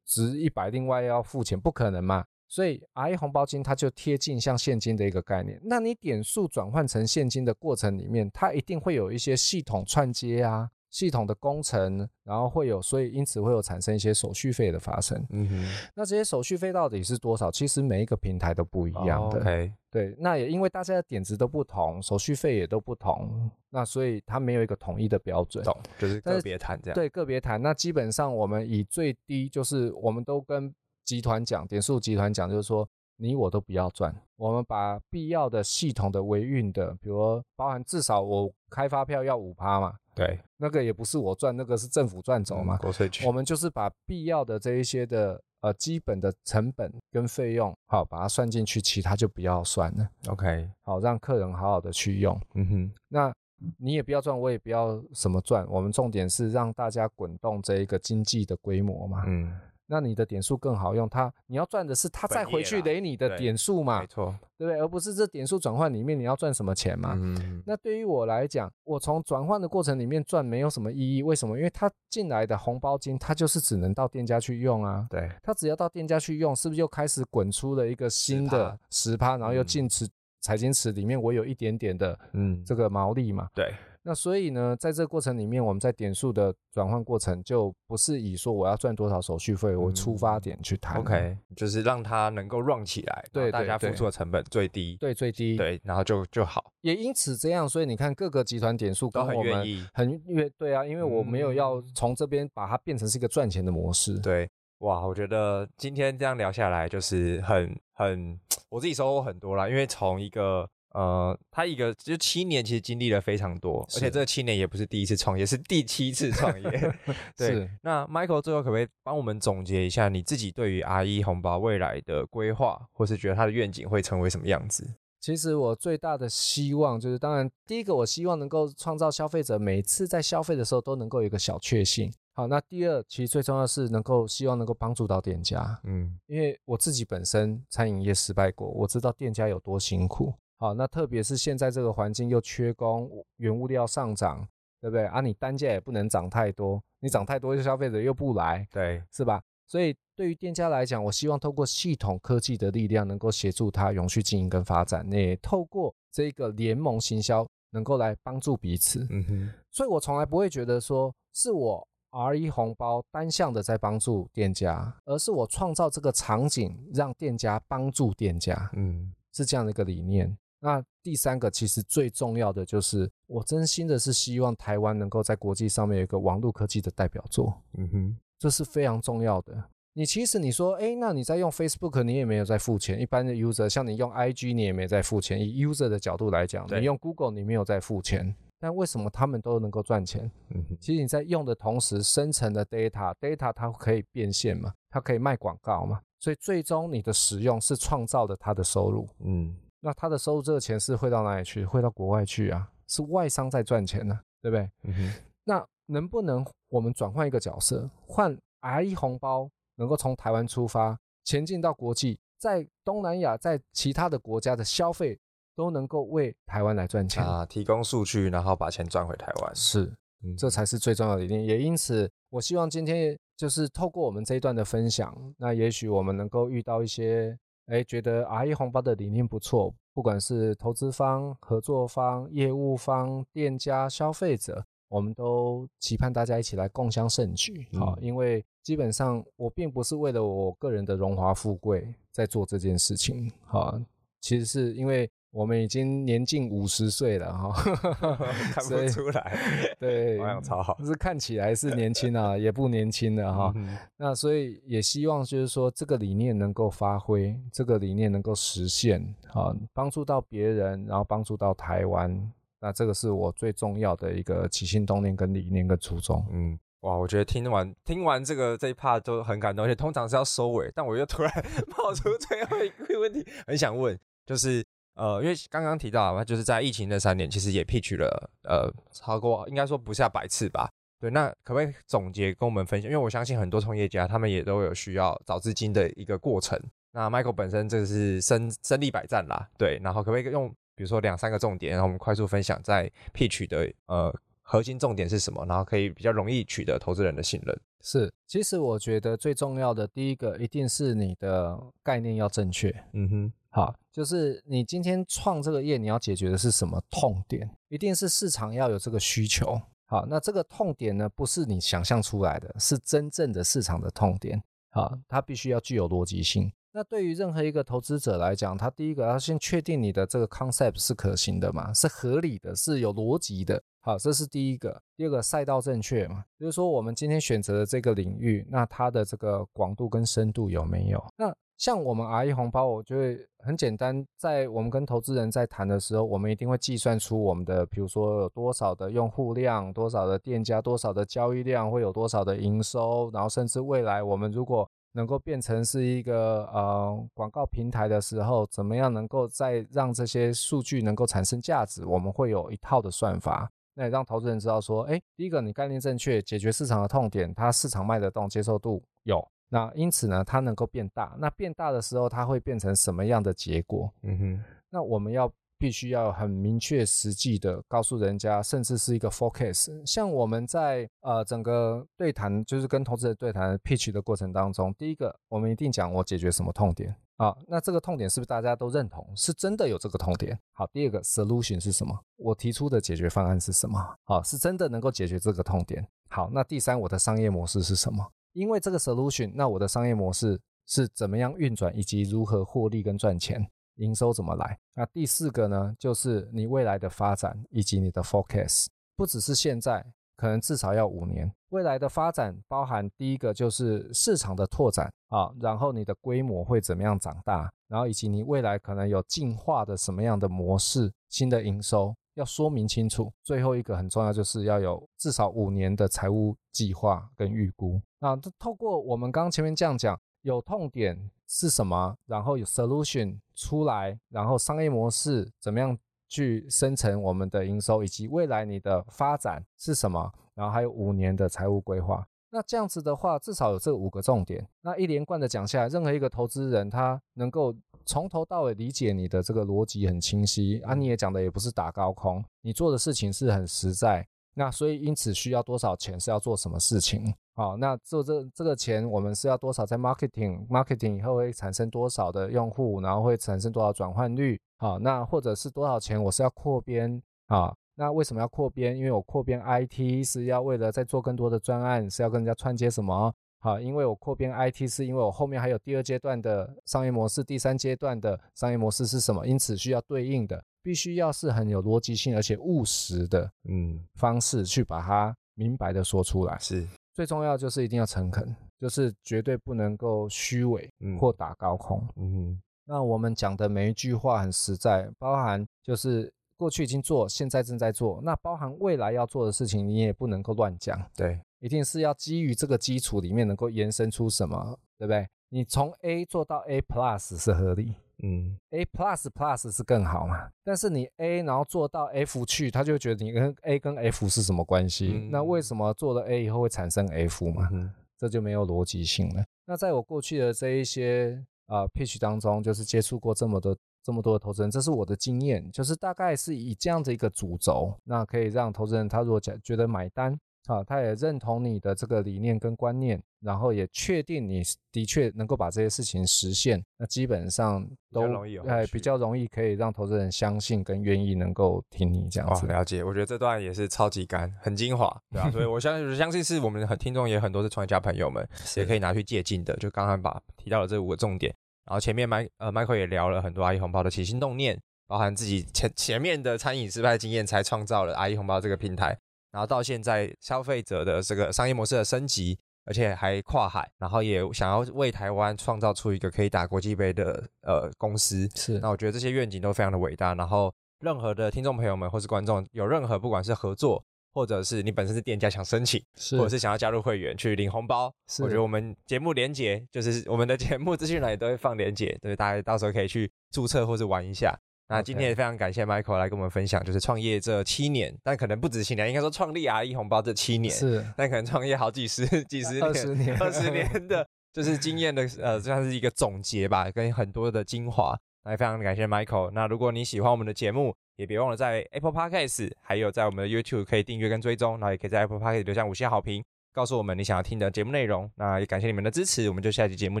值一百，另外要付钱，不可能嘛？所以 R 一红包金它就贴近像现金的一个概念。那你点数转换成现金的过程里面，它一定会有一些系统串接啊。系统的工程，然后会有，所以因此会有产生一些手续费的发生。嗯哼，那这些手续费到底是多少？其实每一个平台都不一样的。Oh, 对，那也因为大家的点值都不同，手续费也都不同，那所以它没有一个统一的标准。懂，就是个别谈这样。对，个别谈。那基本上我们以最低，就是我们都跟集团讲，点数集团讲，就是说你我都不要赚，我们把必要的系统的维运的，比如说包含至少我开发票要五趴嘛。对，那个也不是我赚，那个是政府赚走嘛。国税局。我们就是把必要的这一些的呃基本的成本跟费用，好把它算进去，其他就不要算了。OK，好让客人好好的去用。嗯哼，那你也不要赚，我也不要什么赚，我们重点是让大家滚动这一个经济的规模嘛。嗯。那你的点数更好用，它你要赚的是它再回去给你的点数嘛，没错，对不对？而不是这点数转换里面你要赚什么钱嘛。嗯。那对于我来讲，我从转换的过程里面赚没有什么意义，为什么？因为它进来的红包金，它就是只能到店家去用啊。对。它只要到店家去用，是不是又开始滚出了一个新的十趴，然后又进池财金池里面，我有一点点的嗯这个毛利嘛。对。那所以呢，在这个过程里面，我们在点数的转换过程，就不是以说我要赚多少手续费为出发点去谈。OK，就是让它能够 run 起来，对，大家付出的成本最低，对，最低，对，然后就就好。也因此这样，所以你看各个集团点数都很愿意，很愿对啊，因为我没有要从这边把它变成是一个赚钱的模式。对，哇，我觉得今天这样聊下来，就是很很，我自己收获很多啦，因为从一个。呃，他一个就七年，其实经历了非常多，而且这七年也不是第一次创业，是第七次创业。对，那 Michael 最后可不可以帮我们总结一下你自己对于 RE 红包未来的规划，或是觉得他的愿景会成为什么样子？其实我最大的希望就是，当然第一个我希望能够创造消费者每次在消费的时候都能够有一个小确幸。好，那第二其实最重要的是能够希望能够帮助到店家，嗯，因为我自己本身餐饮业失败过，我知道店家有多辛苦。好，那特别是现在这个环境又缺工，原物料上涨，对不对啊？你单价也不能涨太多，你涨太多，消费者又不来，对，是吧？所以对于店家来讲，我希望透过系统科技的力量，能够协助他永续经营跟发展。那也透过这个联盟行销，能够来帮助彼此。嗯哼，所以我从来不会觉得说是我 R 一红包单向的在帮助店家，而是我创造这个场景，让店家帮助店家。嗯，是这样的一个理念。那第三个其实最重要的就是，我真心的是希望台湾能够在国际上面有一个网络科技的代表作。嗯哼，这是非常重要的。你其实你说，哎，那你在用 Facebook，你也没有在付钱。一般的 user，像你用 IG，你也没在付钱。以 user 的角度来讲，你用 Google，你没有在付钱。但为什么他们都能够赚钱？嗯哼，其实你在用的同时，生成的 data，data 它可以变现嘛？它可以卖广告嘛？所以最终你的使用是创造了它的收入。嗯。那他的收入这个钱是汇到哪里去？汇到国外去啊？是外商在赚钱呢、啊，对不对？嗯哼。那能不能我们转换一个角色，换 RE 红包能够从台湾出发，前进到国际，在东南亚，在其他的国家的消费都能够为台湾来赚钱啊？提供数据，然后把钱赚回台湾，是，这才是最重要的一点。也因此，我希望今天就是透过我们这一段的分享，那也许我们能够遇到一些。哎，觉得 RE 红包的理念不错，不管是投资方、合作方、业务方、店家、消费者，我们都期盼大家一起来共襄盛举。好、嗯，因为基本上我并不是为了我个人的荣华富贵在做这件事情。好，其实是因为。我们已经年近五十岁了哈，看不出来，对，保养超好，就是看起来是年轻啊，也不年轻了哈。嗯、那所以也希望就是说这个理念能够发挥，这个理念能够实现，啊，帮助到别人，然后帮助到台湾，那这个是我最重要的一个起心动念跟理念跟初衷。嗯，哇，我觉得听完听完这个这一 part 都很感动，而且通常是要收尾，但我又突然冒出最后一个问题，很想问，就是。呃，因为刚刚提到嘛，就是在疫情那三年，其实也 pitch 了呃超过应该说不下百次吧。对，那可不可以总结跟我们分享？因为我相信很多创业家他们也都有需要找资金的一个过程。那 Michael 本身这是身身历百战啦，对。然后可不可以用比如说两三个重点，然后我们快速分享在 pitch 的呃核心重点是什么，然后可以比较容易取得投资人的信任。是，其实我觉得最重要的第一个一定是你的概念要正确。嗯哼，好，就是你今天创这个业，你要解决的是什么痛点？一定是市场要有这个需求。好，那这个痛点呢，不是你想象出来的，是真正的市场的痛点。好，它必须要具有逻辑性。那对于任何一个投资者来讲，他第一个要先确定你的这个 concept 是可行的嘛，是合理的，是有逻辑的。好，这是第一个。第二个，赛道正确嘛，就是说我们今天选择的这个领域，那它的这个广度跟深度有没有？那像我们 RE 红包，我就会很简单，在我们跟投资人在谈的时候，我们一定会计算出我们的，比如说有多少的用户量，多少的店家，多少的交易量，会有多少的营收，然后甚至未来我们如果能够变成是一个呃广告平台的时候，怎么样能够再让这些数据能够产生价值，我们会有一套的算法。那也让投资人知道说，哎，第一个你概念正确，解决市场的痛点，它市场卖得动，接受度有，那因此呢，它能够变大。那变大的时候，它会变成什么样的结果？嗯哼，那我们要必须要很明确、实际的告诉人家，甚至是一个 focus。像我们在呃整个对谈，就是跟投资人对谈 pitch 的过程当中，第一个我们一定讲我解决什么痛点。啊，那这个痛点是不是大家都认同？是真的有这个痛点。好，第二个 solution 是什么？我提出的解决方案是什么？好，是真的能够解决这个痛点。好，那第三，我的商业模式是什么？因为这个 solution，那我的商业模式是怎么样运转，以及如何获利跟赚钱，营收怎么来？那第四个呢，就是你未来的发展以及你的 focus，不只是现在。可能至少要五年。未来的发展包含第一个就是市场的拓展啊，然后你的规模会怎么样长大，然后以及你未来可能有进化的什么样的模式、新的营收要说明清楚。最后一个很重要就是要有至少五年的财务计划跟预估。那透过我们刚刚前面这样讲，有痛点是什么，然后有 solution 出来，然后商业模式怎么样？去生成我们的营收，以及未来你的发展是什么，然后还有五年的财务规划。那这样子的话，至少有这五个重点。那一连贯的讲下来，任何一个投资人他能够从头到尾理解你的这个逻辑很清晰啊，你也讲的也不是打高空，你做的事情是很实在。那所以因此需要多少钱是要做什么事情？好，那做这这个钱我们是要多少在 marketing？marketing 以后会产生多少的用户，然后会产生多少转换率？好，那或者是多少钱我是要扩编啊？那为什么要扩编？因为我扩编 IT 是要为了再做更多的专案，是要跟人家串接什么？好，因为我扩编 IT 是因为我后面还有第二阶段的商业模式，第三阶段的商业模式是什么？因此需要对应的。必须要是很有逻辑性，而且务实的，嗯，方式去把它明白的说出来。是，最重要就是一定要诚恳，就是绝对不能够虚伪或打高空。嗯，那我们讲的每一句话很实在，包含就是过去已经做，现在正在做，那包含未来要做的事情，你也不能够乱讲。对，一定是要基于这个基础里面能够延伸出什么，对不对？你从 A 做到 A plus 是合理。嗯，A plus plus 是更好嘛？但是你 A 然后做到 F 去，他就觉得你跟 A 跟 F 是什么关系？嗯、那为什么做了 A 以后会产生 F 嘛？嗯、这就没有逻辑性了。那在我过去的这一些啊、呃、pitch 当中，就是接触过这么多这么多的投资人，这是我的经验，就是大概是以这样的一个主轴，那可以让投资人他如果觉觉得买单。好，他也认同你的这个理念跟观念，然后也确定你的确能够把这些事情实现，那基本上都哎比较容易可以让投资人相信跟愿意能够听你这样子。了解，我觉得这段也是超级干，很精华，对啊，所以我相信相信是我们很听众也很多是创业家朋友们 也可以拿去借鉴的。就刚刚把提到了这五个重点，然后前面麦呃 Michael 也聊了很多阿姨红包的起心动念，包含自己前前面的餐饮失败经验，才创造了阿姨红包这个平台。然后到现在，消费者的这个商业模式的升级，而且还跨海，然后也想要为台湾创造出一个可以打国际杯的呃公司。是，那我觉得这些愿景都非常的伟大。然后，任何的听众朋友们或是观众，有任何不管是合作，或者是你本身是店家想申请，是或者是想要加入会员去领红包，是我觉得我们节目连结就是我们的节目资讯栏也都会放连结，对，大家到时候可以去注册或者玩一下。那今天也非常感谢 Michael 来跟我们分享，就是创业这七年，但可能不止七年，应该说创立 RE 红包这七年，是，但可能创业好几十、几十年、二十年、二十年的，就是经验的，呃，算是一个总结吧，跟很多的精华。那也非常感谢 Michael。那如果你喜欢我们的节目，也别忘了在 Apple Podcast 还有在我们的 YouTube 可以订阅跟追踪，然后也可以在 Apple Podcast 留下五星好评，告诉我们你想要听的节目内容。那也感谢你们的支持，我们就下期节目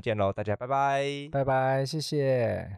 见喽，大家拜拜，拜拜，谢谢。